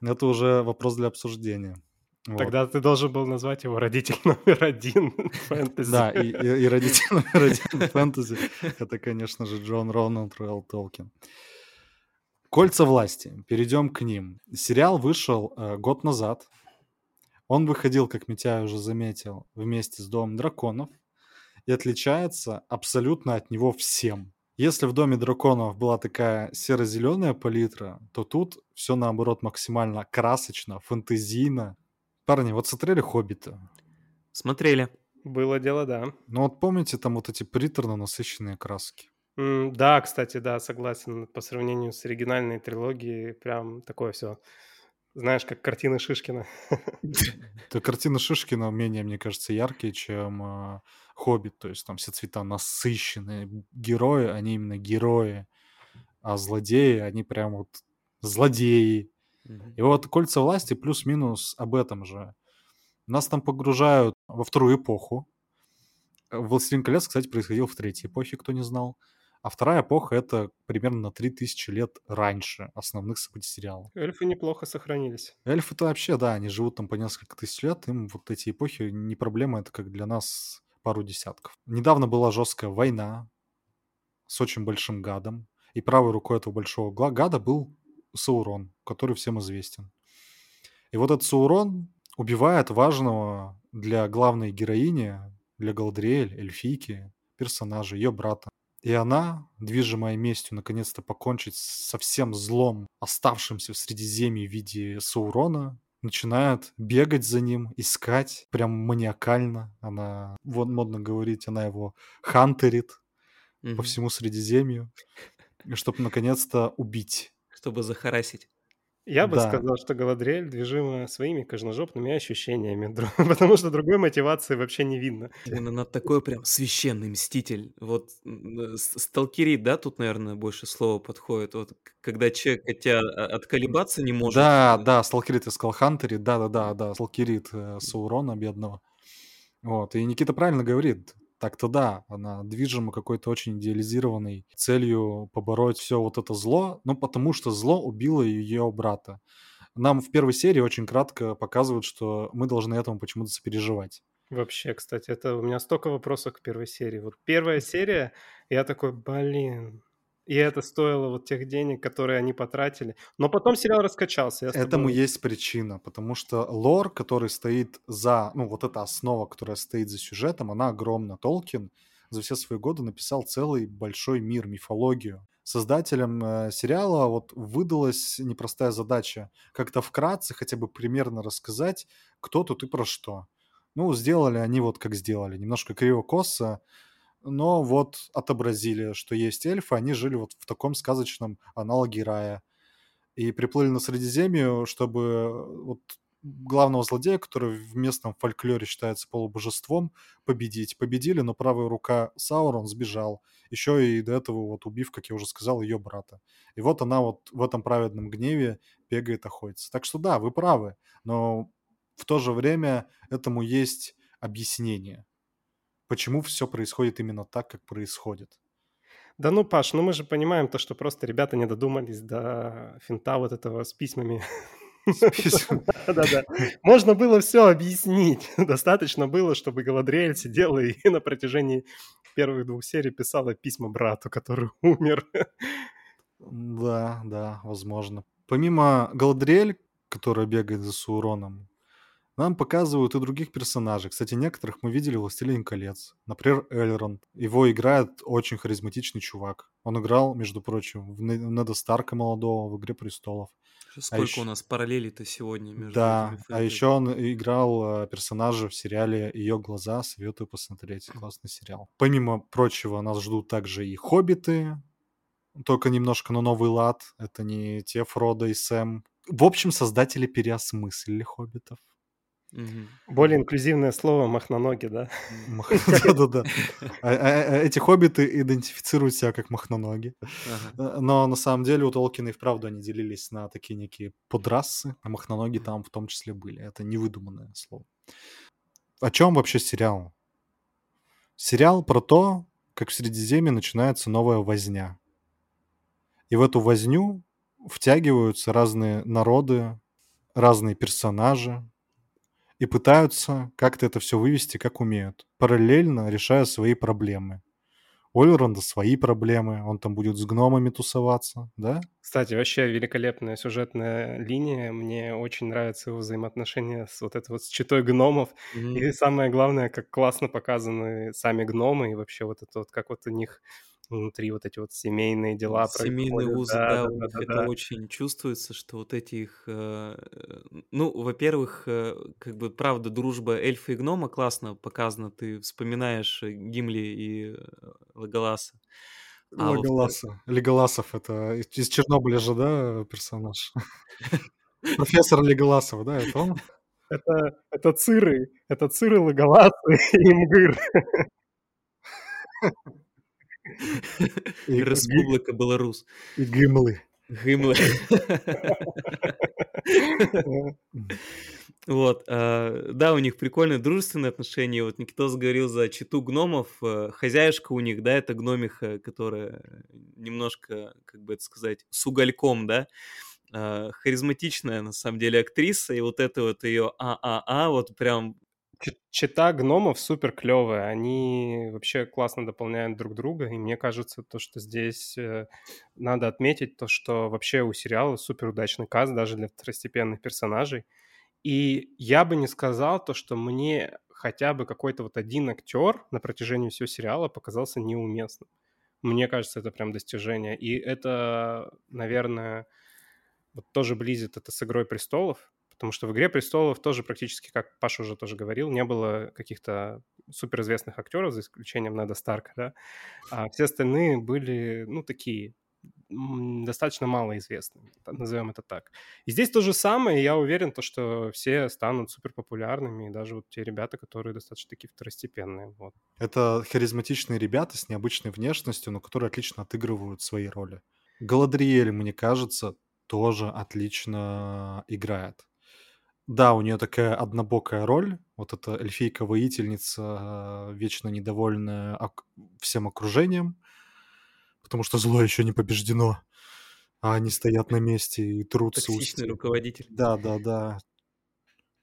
Это уже вопрос для обсуждения. Тогда вот. ты должен был назвать его родитель номер один фэнтези. Да, и, и, и родитель номер один фэнтези — это, конечно же, Джон Рональд Руэлл Толкин. «Кольца власти». Перейдем к ним. Сериал вышел э, год назад. Он выходил, как Митяй уже заметил, вместе с «Домом драконов» и отличается абсолютно от него всем. Если в Доме драконов была такая серо-зеленая палитра, то тут все наоборот максимально красочно, фэнтезийно. Парни, вот смотрели «Хоббита»? Смотрели. Было дело, да. Ну вот помните там вот эти приторно насыщенные краски? Mm, да, кстати, да, согласен. По сравнению с оригинальной трилогией, прям такое все знаешь, как картины Шишкина. То картины Шишкина менее, мне кажется, яркие, чем э, Хоббит. То есть там все цвета насыщенные. Герои, они именно герои. А злодеи, они прям вот злодеи. И вот «Кольца власти» плюс-минус об этом же. Нас там погружают во вторую эпоху. «Властелин колец», кстати, происходил в третьей эпохе, кто не знал. А вторая эпоха — это примерно на 3000 лет раньше основных событий сериала. Эльфы неплохо сохранились. Эльфы-то вообще, да, они живут там по несколько тысяч лет, им вот эти эпохи не проблема, это как для нас пару десятков. Недавно была жесткая война с очень большим гадом, и правой рукой этого большого гада был Саурон, который всем известен. И вот этот Саурон убивает важного для главной героини, для Галдриэль, эльфийки, персонажа, ее брата. И она, движимая местью наконец-то покончить со всем злом, оставшимся в Средиземье в виде Саурона, начинает бегать за ним, искать, прям маниакально. Она, вот модно говорить, она его хантерит mm-hmm. по всему Средиземью, чтобы наконец-то убить. Чтобы захарасить. Я бы да. сказал, что Галадриэль движима своими кожножопными ощущениями, потому что другой мотивации вообще не видно. Именно на такой прям священный мститель. Вот э, сталкерит, да, тут, наверное, больше слова подходит. Вот когда человек от тебя отколебаться не может. Да, да, сталкерит искал Хантерит, да-да-да, да, сталкерит э, Саурона бедного. Вот, и Никита правильно говорит, так-то да, она движима какой-то очень идеализированной целью побороть все вот это зло, ну потому что зло убило ее брата. Нам в первой серии очень кратко показывают, что мы должны этому почему-то сопереживать. Вообще, кстати, это у меня столько вопросов к первой серии. Вот первая серия, я такой, блин, и это стоило вот тех денег, которые они потратили. Но потом сериал раскачался. Этому есть причина, потому что лор, который стоит за, ну вот эта основа, которая стоит за сюжетом, она огромна. Толкин за все свои годы написал целый большой мир, мифологию. Создателям э, сериала вот выдалась непростая задача как-то вкратце хотя бы примерно рассказать, кто тут и про что. Ну, сделали они вот как сделали, немножко криво-косо, но вот отобразили, что есть эльфы, они жили вот в таком сказочном аналоге рая. И приплыли на Средиземью, чтобы э, вот главного злодея, который в местном фольклоре считается полубожеством, победить. Победили, но правая рука Саурон сбежал. Еще и до этого вот убив, как я уже сказал, ее брата. И вот она вот в этом праведном гневе бегает, охотится. Так что да, вы правы, но в то же время этому есть объяснение почему все происходит именно так, как происходит. Да ну, Паш, ну мы же понимаем то, что просто ребята не додумались до финта вот этого с письмами. Да-да-да. Можно было все объяснить. Достаточно было, чтобы Галадриэль сидела и на протяжении первых двух серий писала письма брату, который умер. Да, да, возможно. Помимо Галадриэль, которая бегает за Сауроном, нам показывают и других персонажей. Кстати, некоторых мы видели в «Властелине колец». Например, Эльронд. Его играет очень харизматичный чувак. Он играл, между прочим, в Неда Старка молодого в «Игре престолов». А сколько а еще... у нас параллелей-то сегодня между Да, а еще он играл э, персонажа в сериале «Ее глаза». Советую посмотреть. Классный сериал. Помимо прочего, нас ждут также и «Хоббиты», только немножко на новый лад. Это не те Фродо и Сэм. В общем, создатели переосмыслили «Хоббитов». Более инклюзивное слово махноноги, да? Да-да-да. А, а, а, эти хоббиты идентифицируют себя как махноноги. Э, но на самом деле у Толкина и вправду они делились на такие некие подрасы, а махноноги там в том числе были. Это невыдуманное слово. О чем вообще сериал? Сериал про то, как в Средиземье начинается новая возня. И в эту возню втягиваются разные народы, разные персонажи, и пытаются как-то это все вывести, как умеют, параллельно решая свои проблемы. У Олеронда свои проблемы, он там будет с гномами тусоваться, да? Кстати, вообще великолепная сюжетная линия. Мне очень нравятся его взаимоотношения с вот этой вот с читой гномов. Mm-hmm. И самое главное, как классно показаны сами гномы, и вообще вот это вот, как вот у них внутри вот эти вот семейные дела Семейные узы, да, да, да, да, это да. очень чувствуется, что вот эти их... Э, ну, во-первых, э, как бы, правда, дружба эльфа и гнома классно показана. Ты вспоминаешь Гимли и Лаголаса. А Лаголаса. Леголасов, это из Чернобыля же, да, персонаж? Профессор Леголасов, да, это он? Это, это Циры, это Циры, Лаголасы и Мгыр. Республика Беларусь. И Гимлы. Гимлы. Вот, э, да, у них прикольные дружественные отношения. Вот Никитос говорил за читу гномов. Э, хозяюшка у них, да, это гномиха, которая немножко, как бы это сказать, с угольком, да, э, харизматичная, на самом деле, актриса, и вот это вот ее а-а-а, вот прям Чита гномов супер клевая, они вообще классно дополняют друг друга, и мне кажется, то, что здесь э, надо отметить, то, что вообще у сериала супер удачный каст даже для второстепенных персонажей. И я бы не сказал то, что мне хотя бы какой-то вот один актер на протяжении всего сериала показался неуместным. Мне кажется, это прям достижение. И это, наверное, вот тоже близит это с «Игрой престолов», Потому что в «Игре престолов» тоже практически, как Паша уже тоже говорил, не было каких-то суперизвестных актеров, за исключением Неда Старка, да, а все остальные были, ну, такие достаточно малоизвестными, назовем это так. И здесь то же самое, я уверен, то, что все станут суперпопулярными, и даже вот те ребята, которые достаточно такие второстепенные. Вот. Это харизматичные ребята с необычной внешностью, но которые отлично отыгрывают свои роли. Галадриэль, мне кажется, тоже отлично играет. Да, у нее такая однобокая роль. Вот эта эльфийка-воительница, вечно недовольная всем окружением, потому что зло еще не побеждено, а они стоят на месте и трутся. Токсичный руководитель. Да, да, да.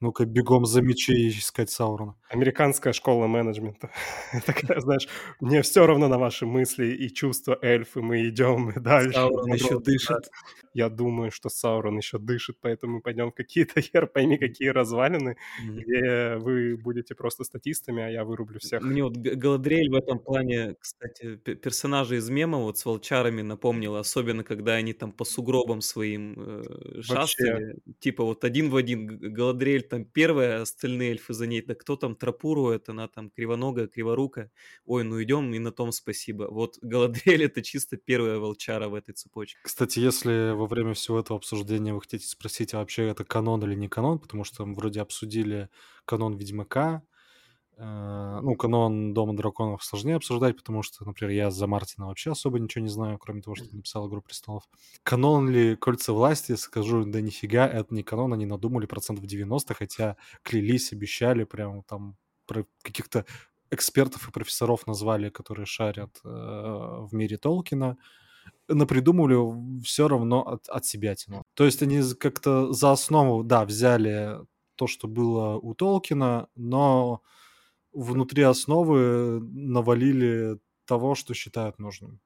Ну-ка, бегом за мечи искать Саурона. Американская школа менеджмента. Такая, знаешь, мне все равно на ваши мысли и чувства эльфы, мы идем дальше. Саурон еще дышит. Я думаю, что Саурон еще дышит, поэтому мы пойдем в какие-то хер пойми какие развалины, где вы будете просто статистами, а я вырублю всех. Мне вот Галадриэль в этом плане, кстати, персонажи из мема вот с волчарами напомнила, особенно когда они там по сугробам своим э, шастали. Типа вот один в один Галадриэль там первая, остальные эльфы за ней. Да кто там Тропурует, она там кривоногая, криворукая. Ой, ну идем, и на том спасибо. Вот Галадриэль это чисто первая волчара в этой цепочке. Кстати, если во время всего этого обсуждения вы хотите спросить, а вообще это канон или не канон, потому что мы вроде обсудили канон Ведьмака, ну, канон Дома драконов сложнее обсуждать, потому что, например, я за Мартина вообще особо ничего не знаю, кроме того, что написал «Игру престолов». Канон ли «Кольца власти»? Скажу, да нифига, это не канон, они надумали процентов 90, хотя клялись, обещали, прям там про каких-то экспертов и профессоров назвали, которые шарят э, в мире Толкина, напридумывали все равно от, от себя тяну. То есть они как-то за основу, да, взяли то, что было у Толкина, но внутри основы навалили того, что считают нужным.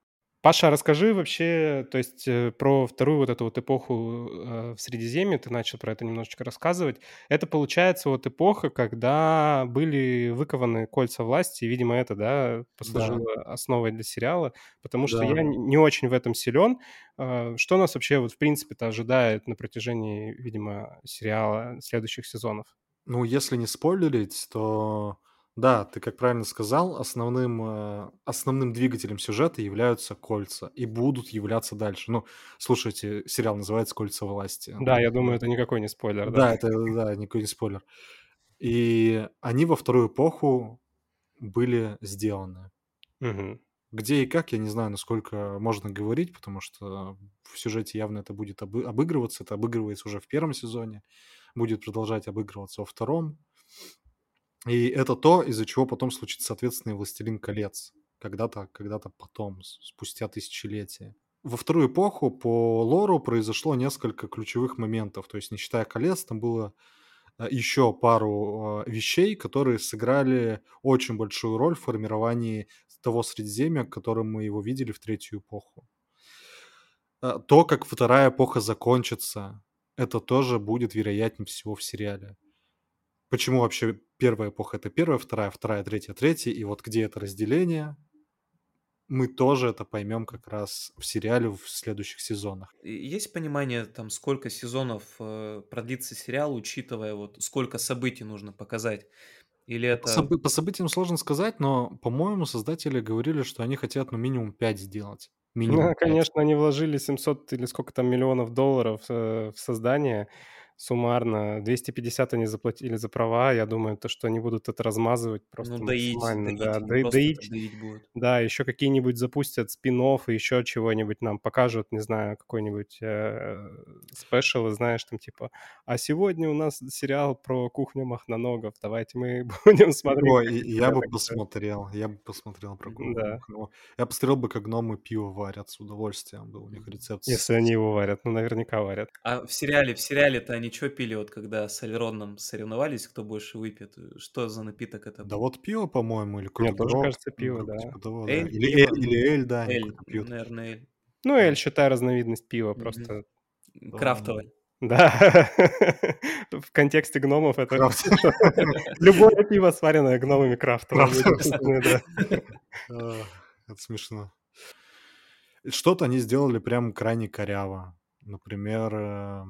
Паша, расскажи вообще, то есть э, про вторую вот эту вот эпоху э, в Средиземье, ты начал про это немножечко рассказывать. Это получается вот эпоха, когда были выкованы кольца власти, и, видимо, это, да, послужило да. основой для сериала, потому что да. я не очень в этом силен. Э, что нас вообще вот в принципе-то ожидает на протяжении, видимо, сериала следующих сезонов? Ну, если не спойлерить, то да, ты как правильно сказал, основным, э, основным двигателем сюжета являются кольца и будут являться дальше. Ну, слушайте, сериал называется «Кольца власти». Да, я думаю, это никакой не спойлер, да? Да, это да, никакой не спойлер. И они во вторую эпоху были сделаны. Угу. Где и как, я не знаю, насколько можно говорить, потому что в сюжете явно это будет обы- обыгрываться. Это обыгрывается уже в первом сезоне, будет продолжать обыгрываться во втором. И это то, из-за чего потом случится, соответственно, и «Властелин колец». Когда-то, когда-то потом, спустя тысячелетия. Во вторую эпоху по лору произошло несколько ключевых моментов. То есть, не считая колец, там было э, еще пару э, вещей, которые сыграли очень большую роль в формировании того Средиземья, которым мы его видели в третью эпоху. Э, то, как вторая эпоха закончится, это тоже будет вероятнее всего в сериале почему вообще первая эпоха это первая, вторая, вторая, третья, третья, и вот где это разделение, мы тоже это поймем как раз в сериале в следующих сезонах. Есть понимание, там, сколько сезонов э, продлится сериал, учитывая вот сколько событий нужно показать? Или это... По, соб- по событиям сложно сказать, но, по-моему, создатели говорили, что они хотят ну минимум 5 сделать. Минимум ну, 5. конечно, они вложили 700 или сколько там миллионов долларов э, в создание суммарно 250 они заплатили за права. Я думаю, то, что они будут это размазывать просто ну, доить, максимально. Доить, да, доить, доить, доить будут. Да, еще какие-нибудь запустят спин и еще чего-нибудь нам покажут, не знаю, какой-нибудь э, спешл, знаешь, там типа, а сегодня у нас сериал про кухню Махноногов, давайте мы будем смотреть. Ой, я бы посмотрел, я бы посмотрел про кухню да. Я посмотрел бы, как гномы пиво варят с удовольствием, был у них рецепт. Если они его варят, ну наверняка варят. А в сериале, в сериале-то они что пили, вот когда с Альроном соревновались, кто больше выпьет? Что за напиток это Да вот пиво, по-моему, или Мне тоже кажется пиво, да. Типа того, Эль, Или, эль, или эль, да, эль, пьют. наверное, эль. Ну, эль, считай, разновидность пива, mm-hmm. просто... Крафтовый. Да, в контексте гномов это любое пиво, сваренное гномами крафтовое. Это смешно. Что-то они сделали прям крайне коряво. Например, э,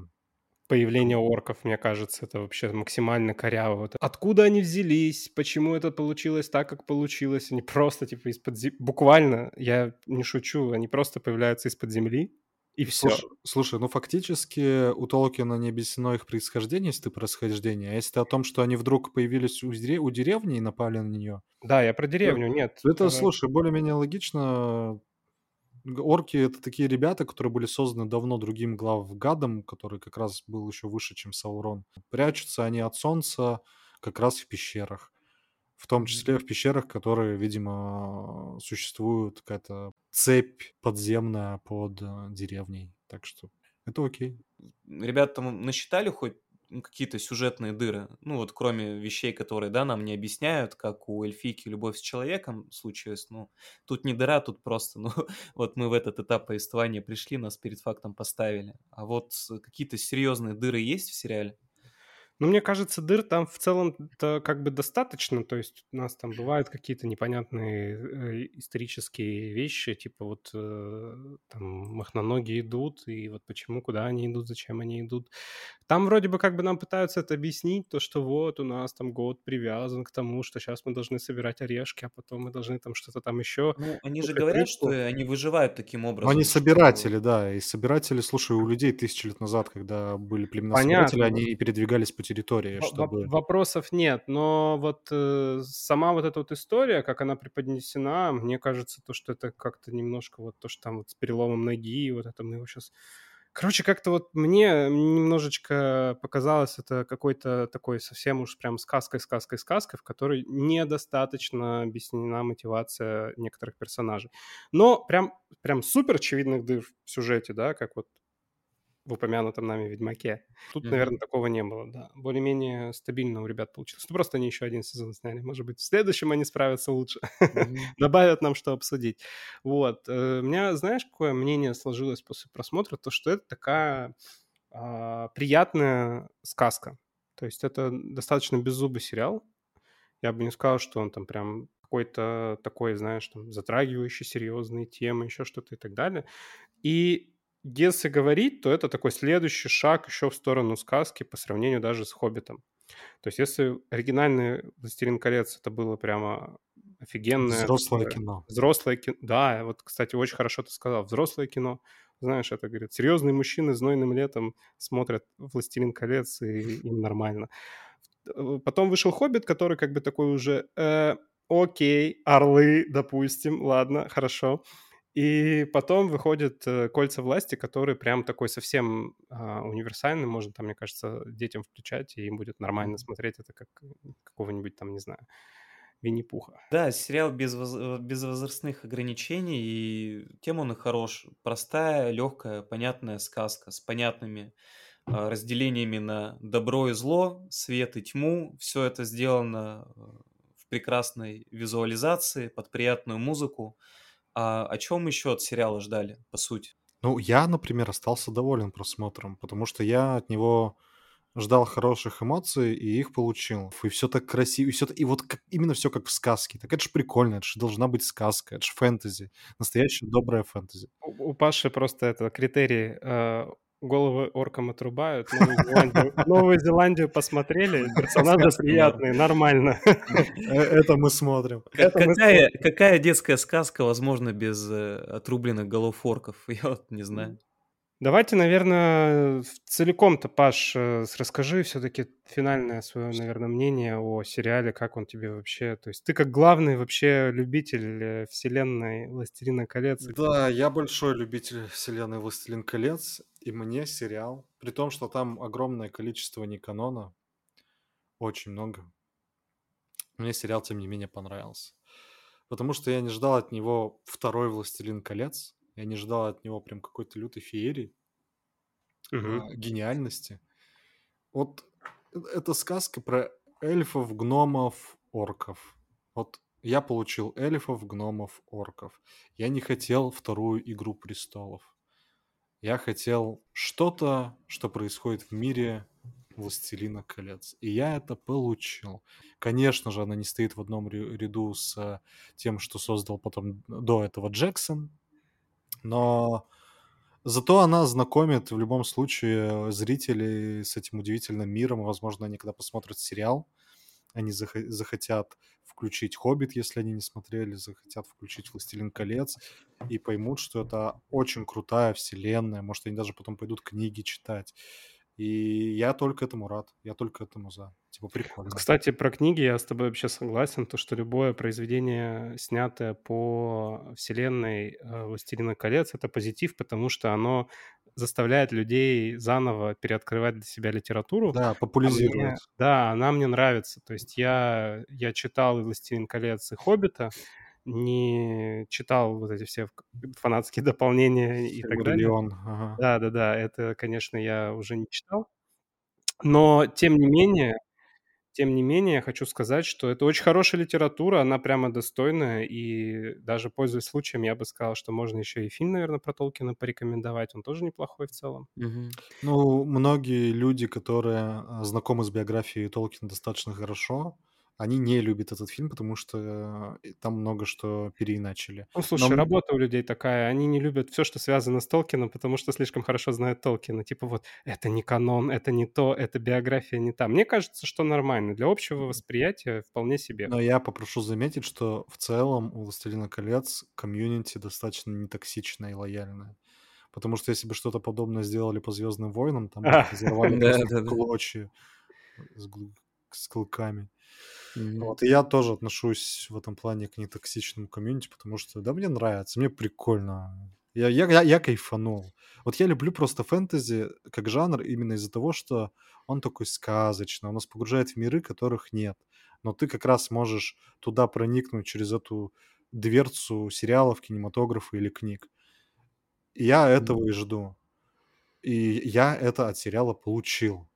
появление орков, мне кажется, это вообще максимально коряво. Откуда они взялись, почему это получилось так, как получилось. Они просто типа из-под земли, буквально, я не шучу, они просто появляются из-под земли, и все. Слушай, слушай, ну фактически у Толкина не объяснено их происхождение, если ты происхождение. А если ты о том, что они вдруг появились у, дерев... у деревни и напали на нее. Да, я про деревню, нет. Это, слушай, более-менее логично орки это такие ребята, которые были созданы давно другим главгадом, который как раз был еще выше, чем Саурон. Прячутся они от солнца как раз в пещерах. В том числе в пещерах, которые, видимо, существует какая-то цепь подземная под э, деревней. Так что это окей. Ребята там насчитали хоть какие-то сюжетные дыры. Ну, вот кроме вещей, которые, да, нам не объясняют, как у эльфийки любовь с человеком случилась, ну, тут не дыра, тут просто, ну, вот мы в этот этап повествования пришли, нас перед фактом поставили. А вот какие-то серьезные дыры есть в сериале? Ну, мне кажется, дыр там в целом-то как бы достаточно. То есть у нас там бывают какие-то непонятные э, исторические вещи, типа вот э, там махноноги идут, и вот почему, куда они идут, зачем они идут. Там вроде бы как бы нам пытаются это объяснить, то, что вот у нас там год привязан к тому, что сейчас мы должны собирать орешки, а потом мы должны там что-то там еще. Ну, они же говорят, что они выживают таким Но образом. они что- собиратели, да, и собиратели, слушай, у людей тысячи лет назад, когда были племена Понятно. собиратели, они передвигались по территории, чтобы... Вопросов нет, но вот э, сама вот эта вот история, как она преподнесена, мне кажется, то, что это как-то немножко вот то, что там вот с переломом ноги, вот это мы его сейчас... Короче, как-то вот мне немножечко показалось это какой-то такой совсем уж прям сказкой, сказкой, сказкой, в которой недостаточно объяснена мотивация некоторых персонажей. Но прям, прям супер очевидных дыр в сюжете, да, как вот в упомянутом нами Ведьмаке. Тут, Мгм. наверное, такого не было, да. Более-менее стабильно у ребят получилось. Ну, просто они еще один сезон сняли. Может быть, в следующем они справятся лучше. Мгм. Добавят нам что обсудить. Вот. Э, У меня, знаешь, какое мнение сложилось после просмотра? То, что это такая а, приятная сказка. То есть это достаточно беззубый сериал. Я бы не сказал, что он там прям какой-то такой, знаешь, там, затрагивающий серьезные темы, еще что-то и так далее. И если говорить, то это такой следующий шаг еще в сторону сказки по сравнению даже с «Хоббитом». То есть если оригинальный «Властелин колец» это было прямо офигенное... Взрослое такое кино. Взрослое кино. Да, вот, кстати, очень хорошо ты сказал. Взрослое кино. Знаешь, это, говорит, серьезные мужчины знойным летом смотрят «Властелин колец», и им нормально. Э, Потом вышел «Хоббит», который как бы такой уже... э, окей, орлы, допустим, ладно, хорошо. И потом выходит э, «Кольца власти», который прям такой совсем а, универсальный, можно там, мне кажется, детям включать, и им будет нормально смотреть это как какого-нибудь там, не знаю, Винни-Пуха. Да, сериал без, воз- без возрастных ограничений, и тем он и хорош. Простая, легкая, понятная сказка с понятными а, разделениями на добро и зло, свет и тьму. Все это сделано э, в прекрасной визуализации, под приятную музыку. А о чем еще от сериала ждали, по сути? Ну, я, например, остался доволен просмотром, потому что я от него ждал хороших эмоций и их получил. И все так красиво, и, все, и вот как, именно все как в сказке. Так это же прикольно, это же должна быть сказка, это же фэнтези. Настоящая добрая фэнтези. У, у Паши просто это критерий. э, головы оркам отрубают, Новую Зеландию, Новую Зеландию посмотрели, персонажи приятные, нормально. Э, Это мы смотрим. Какая, детская сказка возможна без э, отрубленных голов орков? Я вот не знаю. Давайте, наверное, целиком-то, Паш, э, расскажи все-таки финальное свое, наверное, мнение о сериале, как он тебе вообще... То есть ты как главный вообще любитель э, вселенной «Властелина колец». Да, я большой любитель вселенной «Властелин колец», и мне сериал, при том, что там огромное количество неканона, очень много, мне сериал, тем не менее, понравился. Потому что я не ждал от него второй «Властелин колец», я не ждал от него прям какой-то лютой феерии, а, гениальности. Вот э- это сказка про эльфов, гномов, орков. Вот я получил эльфов, гномов, орков. Я не хотел вторую «Игру престолов». Я хотел что-то, что происходит в мире «Властелина колец». И я это получил. Конечно же, она не стоит в одном ря- ряду с э, тем, что создал потом до этого Джексон, но зато она знакомит в любом случае зрителей с этим удивительным миром. Возможно, они когда посмотрят сериал, они захо- захотят включить «Хоббит», если они не смотрели, захотят включить «Властелин колец» и поймут, что это очень крутая вселенная. Может, они даже потом пойдут книги читать. И я только этому рад. Я только этому за. Типа, прикольно. Кстати, про книги я с тобой вообще согласен, то, что любое произведение, снятое по вселенной э, «Властелина колец», это позитив, потому что оно заставляет людей заново переоткрывать для себя литературу. Да, А популяризирует. мне- да, она мне нравится. То есть я, я читал и «Властелин колец», и «Хоббита», не читал вот эти все фанатские дополнения и так далее. Ага. Да, да, да, это, конечно, я уже не читал. Но тем не менее тем не менее, хочу сказать, что это очень хорошая литература, она прямо достойная, и даже пользуясь случаем, я бы сказал, что можно еще и фильм, наверное, про Толкина порекомендовать, он тоже неплохой в целом. Мгм. Ну, многие люди, которые а, знакомы с биографией Толкина достаточно хорошо, они не любят этот фильм, потому что э, там много что переиначили. Ну, слушай, Но работа у людей такая, они не любят все, что связано с Толкином, потому что слишком хорошо знают Толкина. Типа вот, это не канон, это не то, это биография не та. Мне кажется, что нормально. Для общего восприятия вполне себе. Но я попрошу заметить, что в целом у «Властелина колец» комьюнити достаточно нетоксичное и лояльное. Потому что если бы что-то подобное сделали по «Звездным войнам», там бы их разорвали Да, просто да, в да. клочья с, глу- с клыками. Мгм. Вот, и я тоже отношусь в этом плане к нетоксичному комьюнити, потому что, да, мне нравится, мне прикольно. Я, я, я, я кайфанул. Вот я люблю просто фэнтези как жанр именно из-за того, что он такой сказочный, он нас погружает в миры, которых нет. Но ты как раз можешь туда проникнуть через эту дверцу сериалов, кинематографа или книг. И я этого и жду. И я это от сериала получил.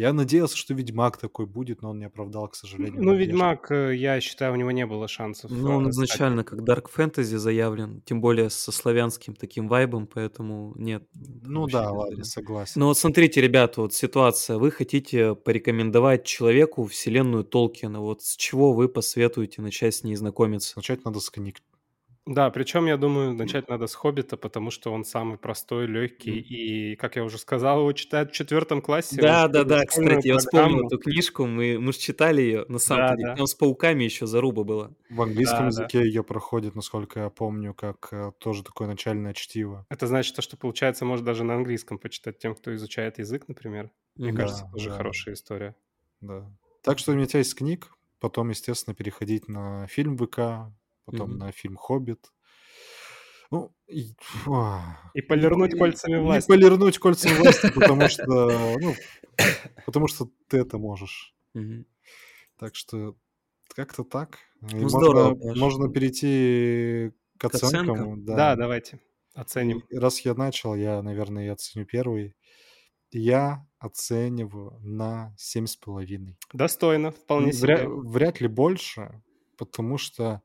Я надеялся, что Ведьмак такой будет, но он не оправдал, к сожалению, Ну. Ведьмак, э, я считаю, у него не было шансов. Ну, он э, изначально как Dark Fantasy заявлен, тем более со славянским таким вайбом, поэтому нет. Ну да, без ладно, согласен. Но вот смотрите, ребята, вот ситуация. Вы хотите порекомендовать человеку вселенную Толкина. Вот с чего вы посоветуете начать с ней знакомиться? Начать надо с книг. Да, причем, я думаю, начать надо с «Хоббита», потому что он самый простой, легкий, и, как я уже сказал, его читают в четвертом классе. Да, да, да, кстати, я вспомнил эту книжку, мы, мы же читали ее, на самом Да, деле. да, Там с пауками еще заруба была. В английском да, да. языке ее проходит, насколько я помню, как э, тоже такое начальное чтиво. Это значит, то, что, получается, может даже на английском почитать тем, кто изучает язык, например. Мне Мгм. кажется, Да, тоже да, хорошая история. да. Так что начать с книг, потом, естественно, переходить на фильм ВК, потом Мгм. на фильм «Хоббит». Ну, и, И полирнуть по- кольцами власти. полирнуть кольцами власти, потому что, ну, потому что ты это можешь. Мгм. Так что как-то так. И Ну, можно, можно перейти к К оценкам? оценкам. Да, Да. давайте оценим. И раз я начал, я, наверное, я оценю первый. Я оцениваю на семь с половиной. Достойно, вполне Вряд, себе. вряд ли больше, потому что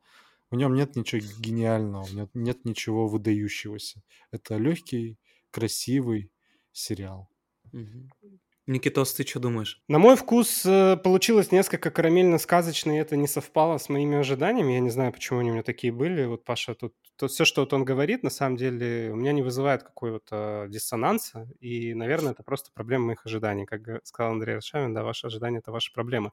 в нем нет ничего гениального, в нем нет ничего выдающегося. Это легкий, красивый сериал. Мгм. Никитос, ты что думаешь? На мой вкус э, получилось несколько карамельно-сказочно, и это не совпало с моими ожиданиями. Я не знаю, почему они у меня такие были. Вот Паша тут... То, все, что вот он говорит, на самом деле, у меня не вызывает какого-то диссонанса. И, наверное, это просто проблема моих ожиданий. Как сказал Андрей Аршавин, да, ваши ожидания – это ваши проблемы.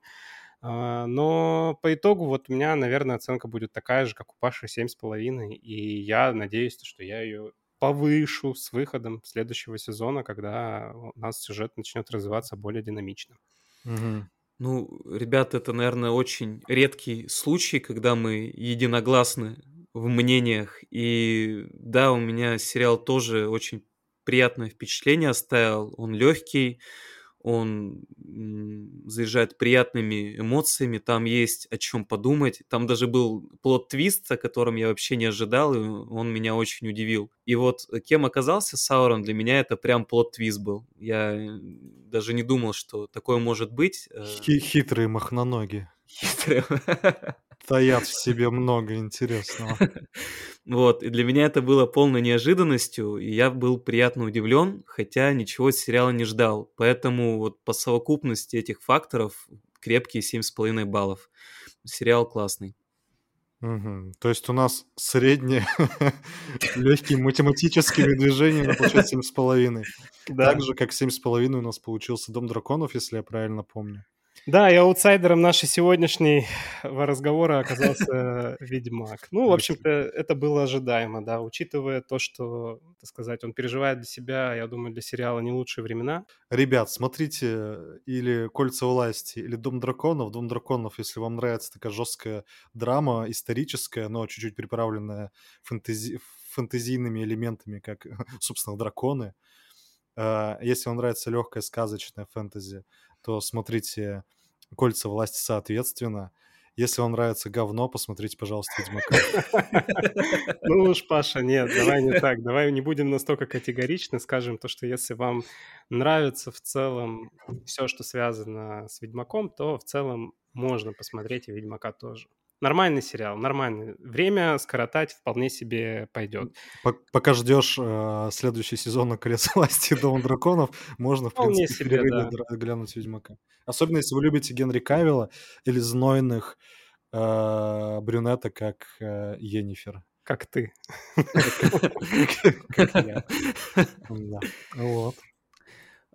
А, Но по итогу вот у меня, наверное, оценка будет такая же, как у Паши, 7,5. И я надеюсь, что я ее повышу с выходом следующего сезона, когда у нас сюжет начнет развиваться более динамично. Мгм. Ну, ребята, это, наверное, очень редкий случай, когда мы единогласны в мнениях. И да, у меня сериал тоже очень приятное впечатление оставил. Он легкий, он заряжает приятными эмоциями, там есть о чем подумать. Там даже был plot twist, о котором я вообще не ожидал, и он меня очень удивил. И вот кем оказался Саурон, для меня это прям plot twist был. Я э, даже не думал, что такое может быть. э, Хи- Хитрые мохноноги. хитрым. Таят в себе много интересного. Вот, и для меня это было полной неожиданностью, и я был приятно удивлен, хотя ничего от сериала не ждал. Поэтому вот по совокупности этих факторов крепкие 7,5 баллов. Сериал классный. Мгм. То есть у нас среднее легкими математическими движениями получается семь с половиной. Да. Так же, как семь с половиной у нас получился Дом драконов, если я правильно помню. Да, и аутсайдером нашей сегодняшнего разговора оказался Ведьмак. Ну, в общем-то, это было ожидаемо, да, учитывая то, что, так сказать, он переживает для себя, я думаю, для сериала не лучшие времена. Ребят, смотрите или «Кольца власти», или «Дом драконов». «Дом драконов», если вам нравится такая жесткая драма, историческая, но чуть-чуть приправленная фэнтези... фэнтезийными элементами, как, собственно, драконы. Если вам нравится легкая сказочная фэнтези, то смотрите «Кольца власти» соответственно. Если вам нравится говно, посмотрите, пожалуйста, Ведьмака. Ну уж, Паша, нет, давай не так. Давай не будем настолько категоричны. Скажем то, что если вам нравится в целом все, что связано с Ведьмаком, то в целом можно посмотреть и Ведьмака тоже. Нормальный сериал, нормальный. Время скоротать вполне себе пойдет. Пока ждешь э, следующий сезон «Колец власти» и «Дома драконов», можно, в Вполне принципе, себе, да. глянуть «Ведьмака». Особенно, если вы любите Генри Кавилла или знойных э, брюнета, как э, Йеннифер. Как ты. Как я. Вот.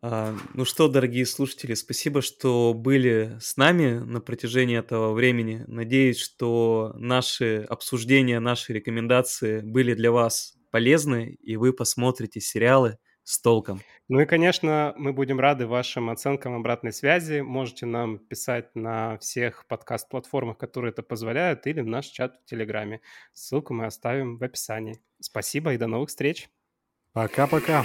А, Ну что, дорогие слушатели, спасибо, что были с нами на протяжении этого времени. Надеюсь, что наши обсуждения, наши рекомендации были для вас полезны, и вы посмотрите сериалы с толком. Ну и, конечно, мы будем рады вашим оценкам обратной связи. Можете нам писать на всех подкаст-платформах, которые это позволяют, или в наш чат в Телеграме. Ссылку мы оставим в описании. Спасибо и до новых встреч. Пока-пока.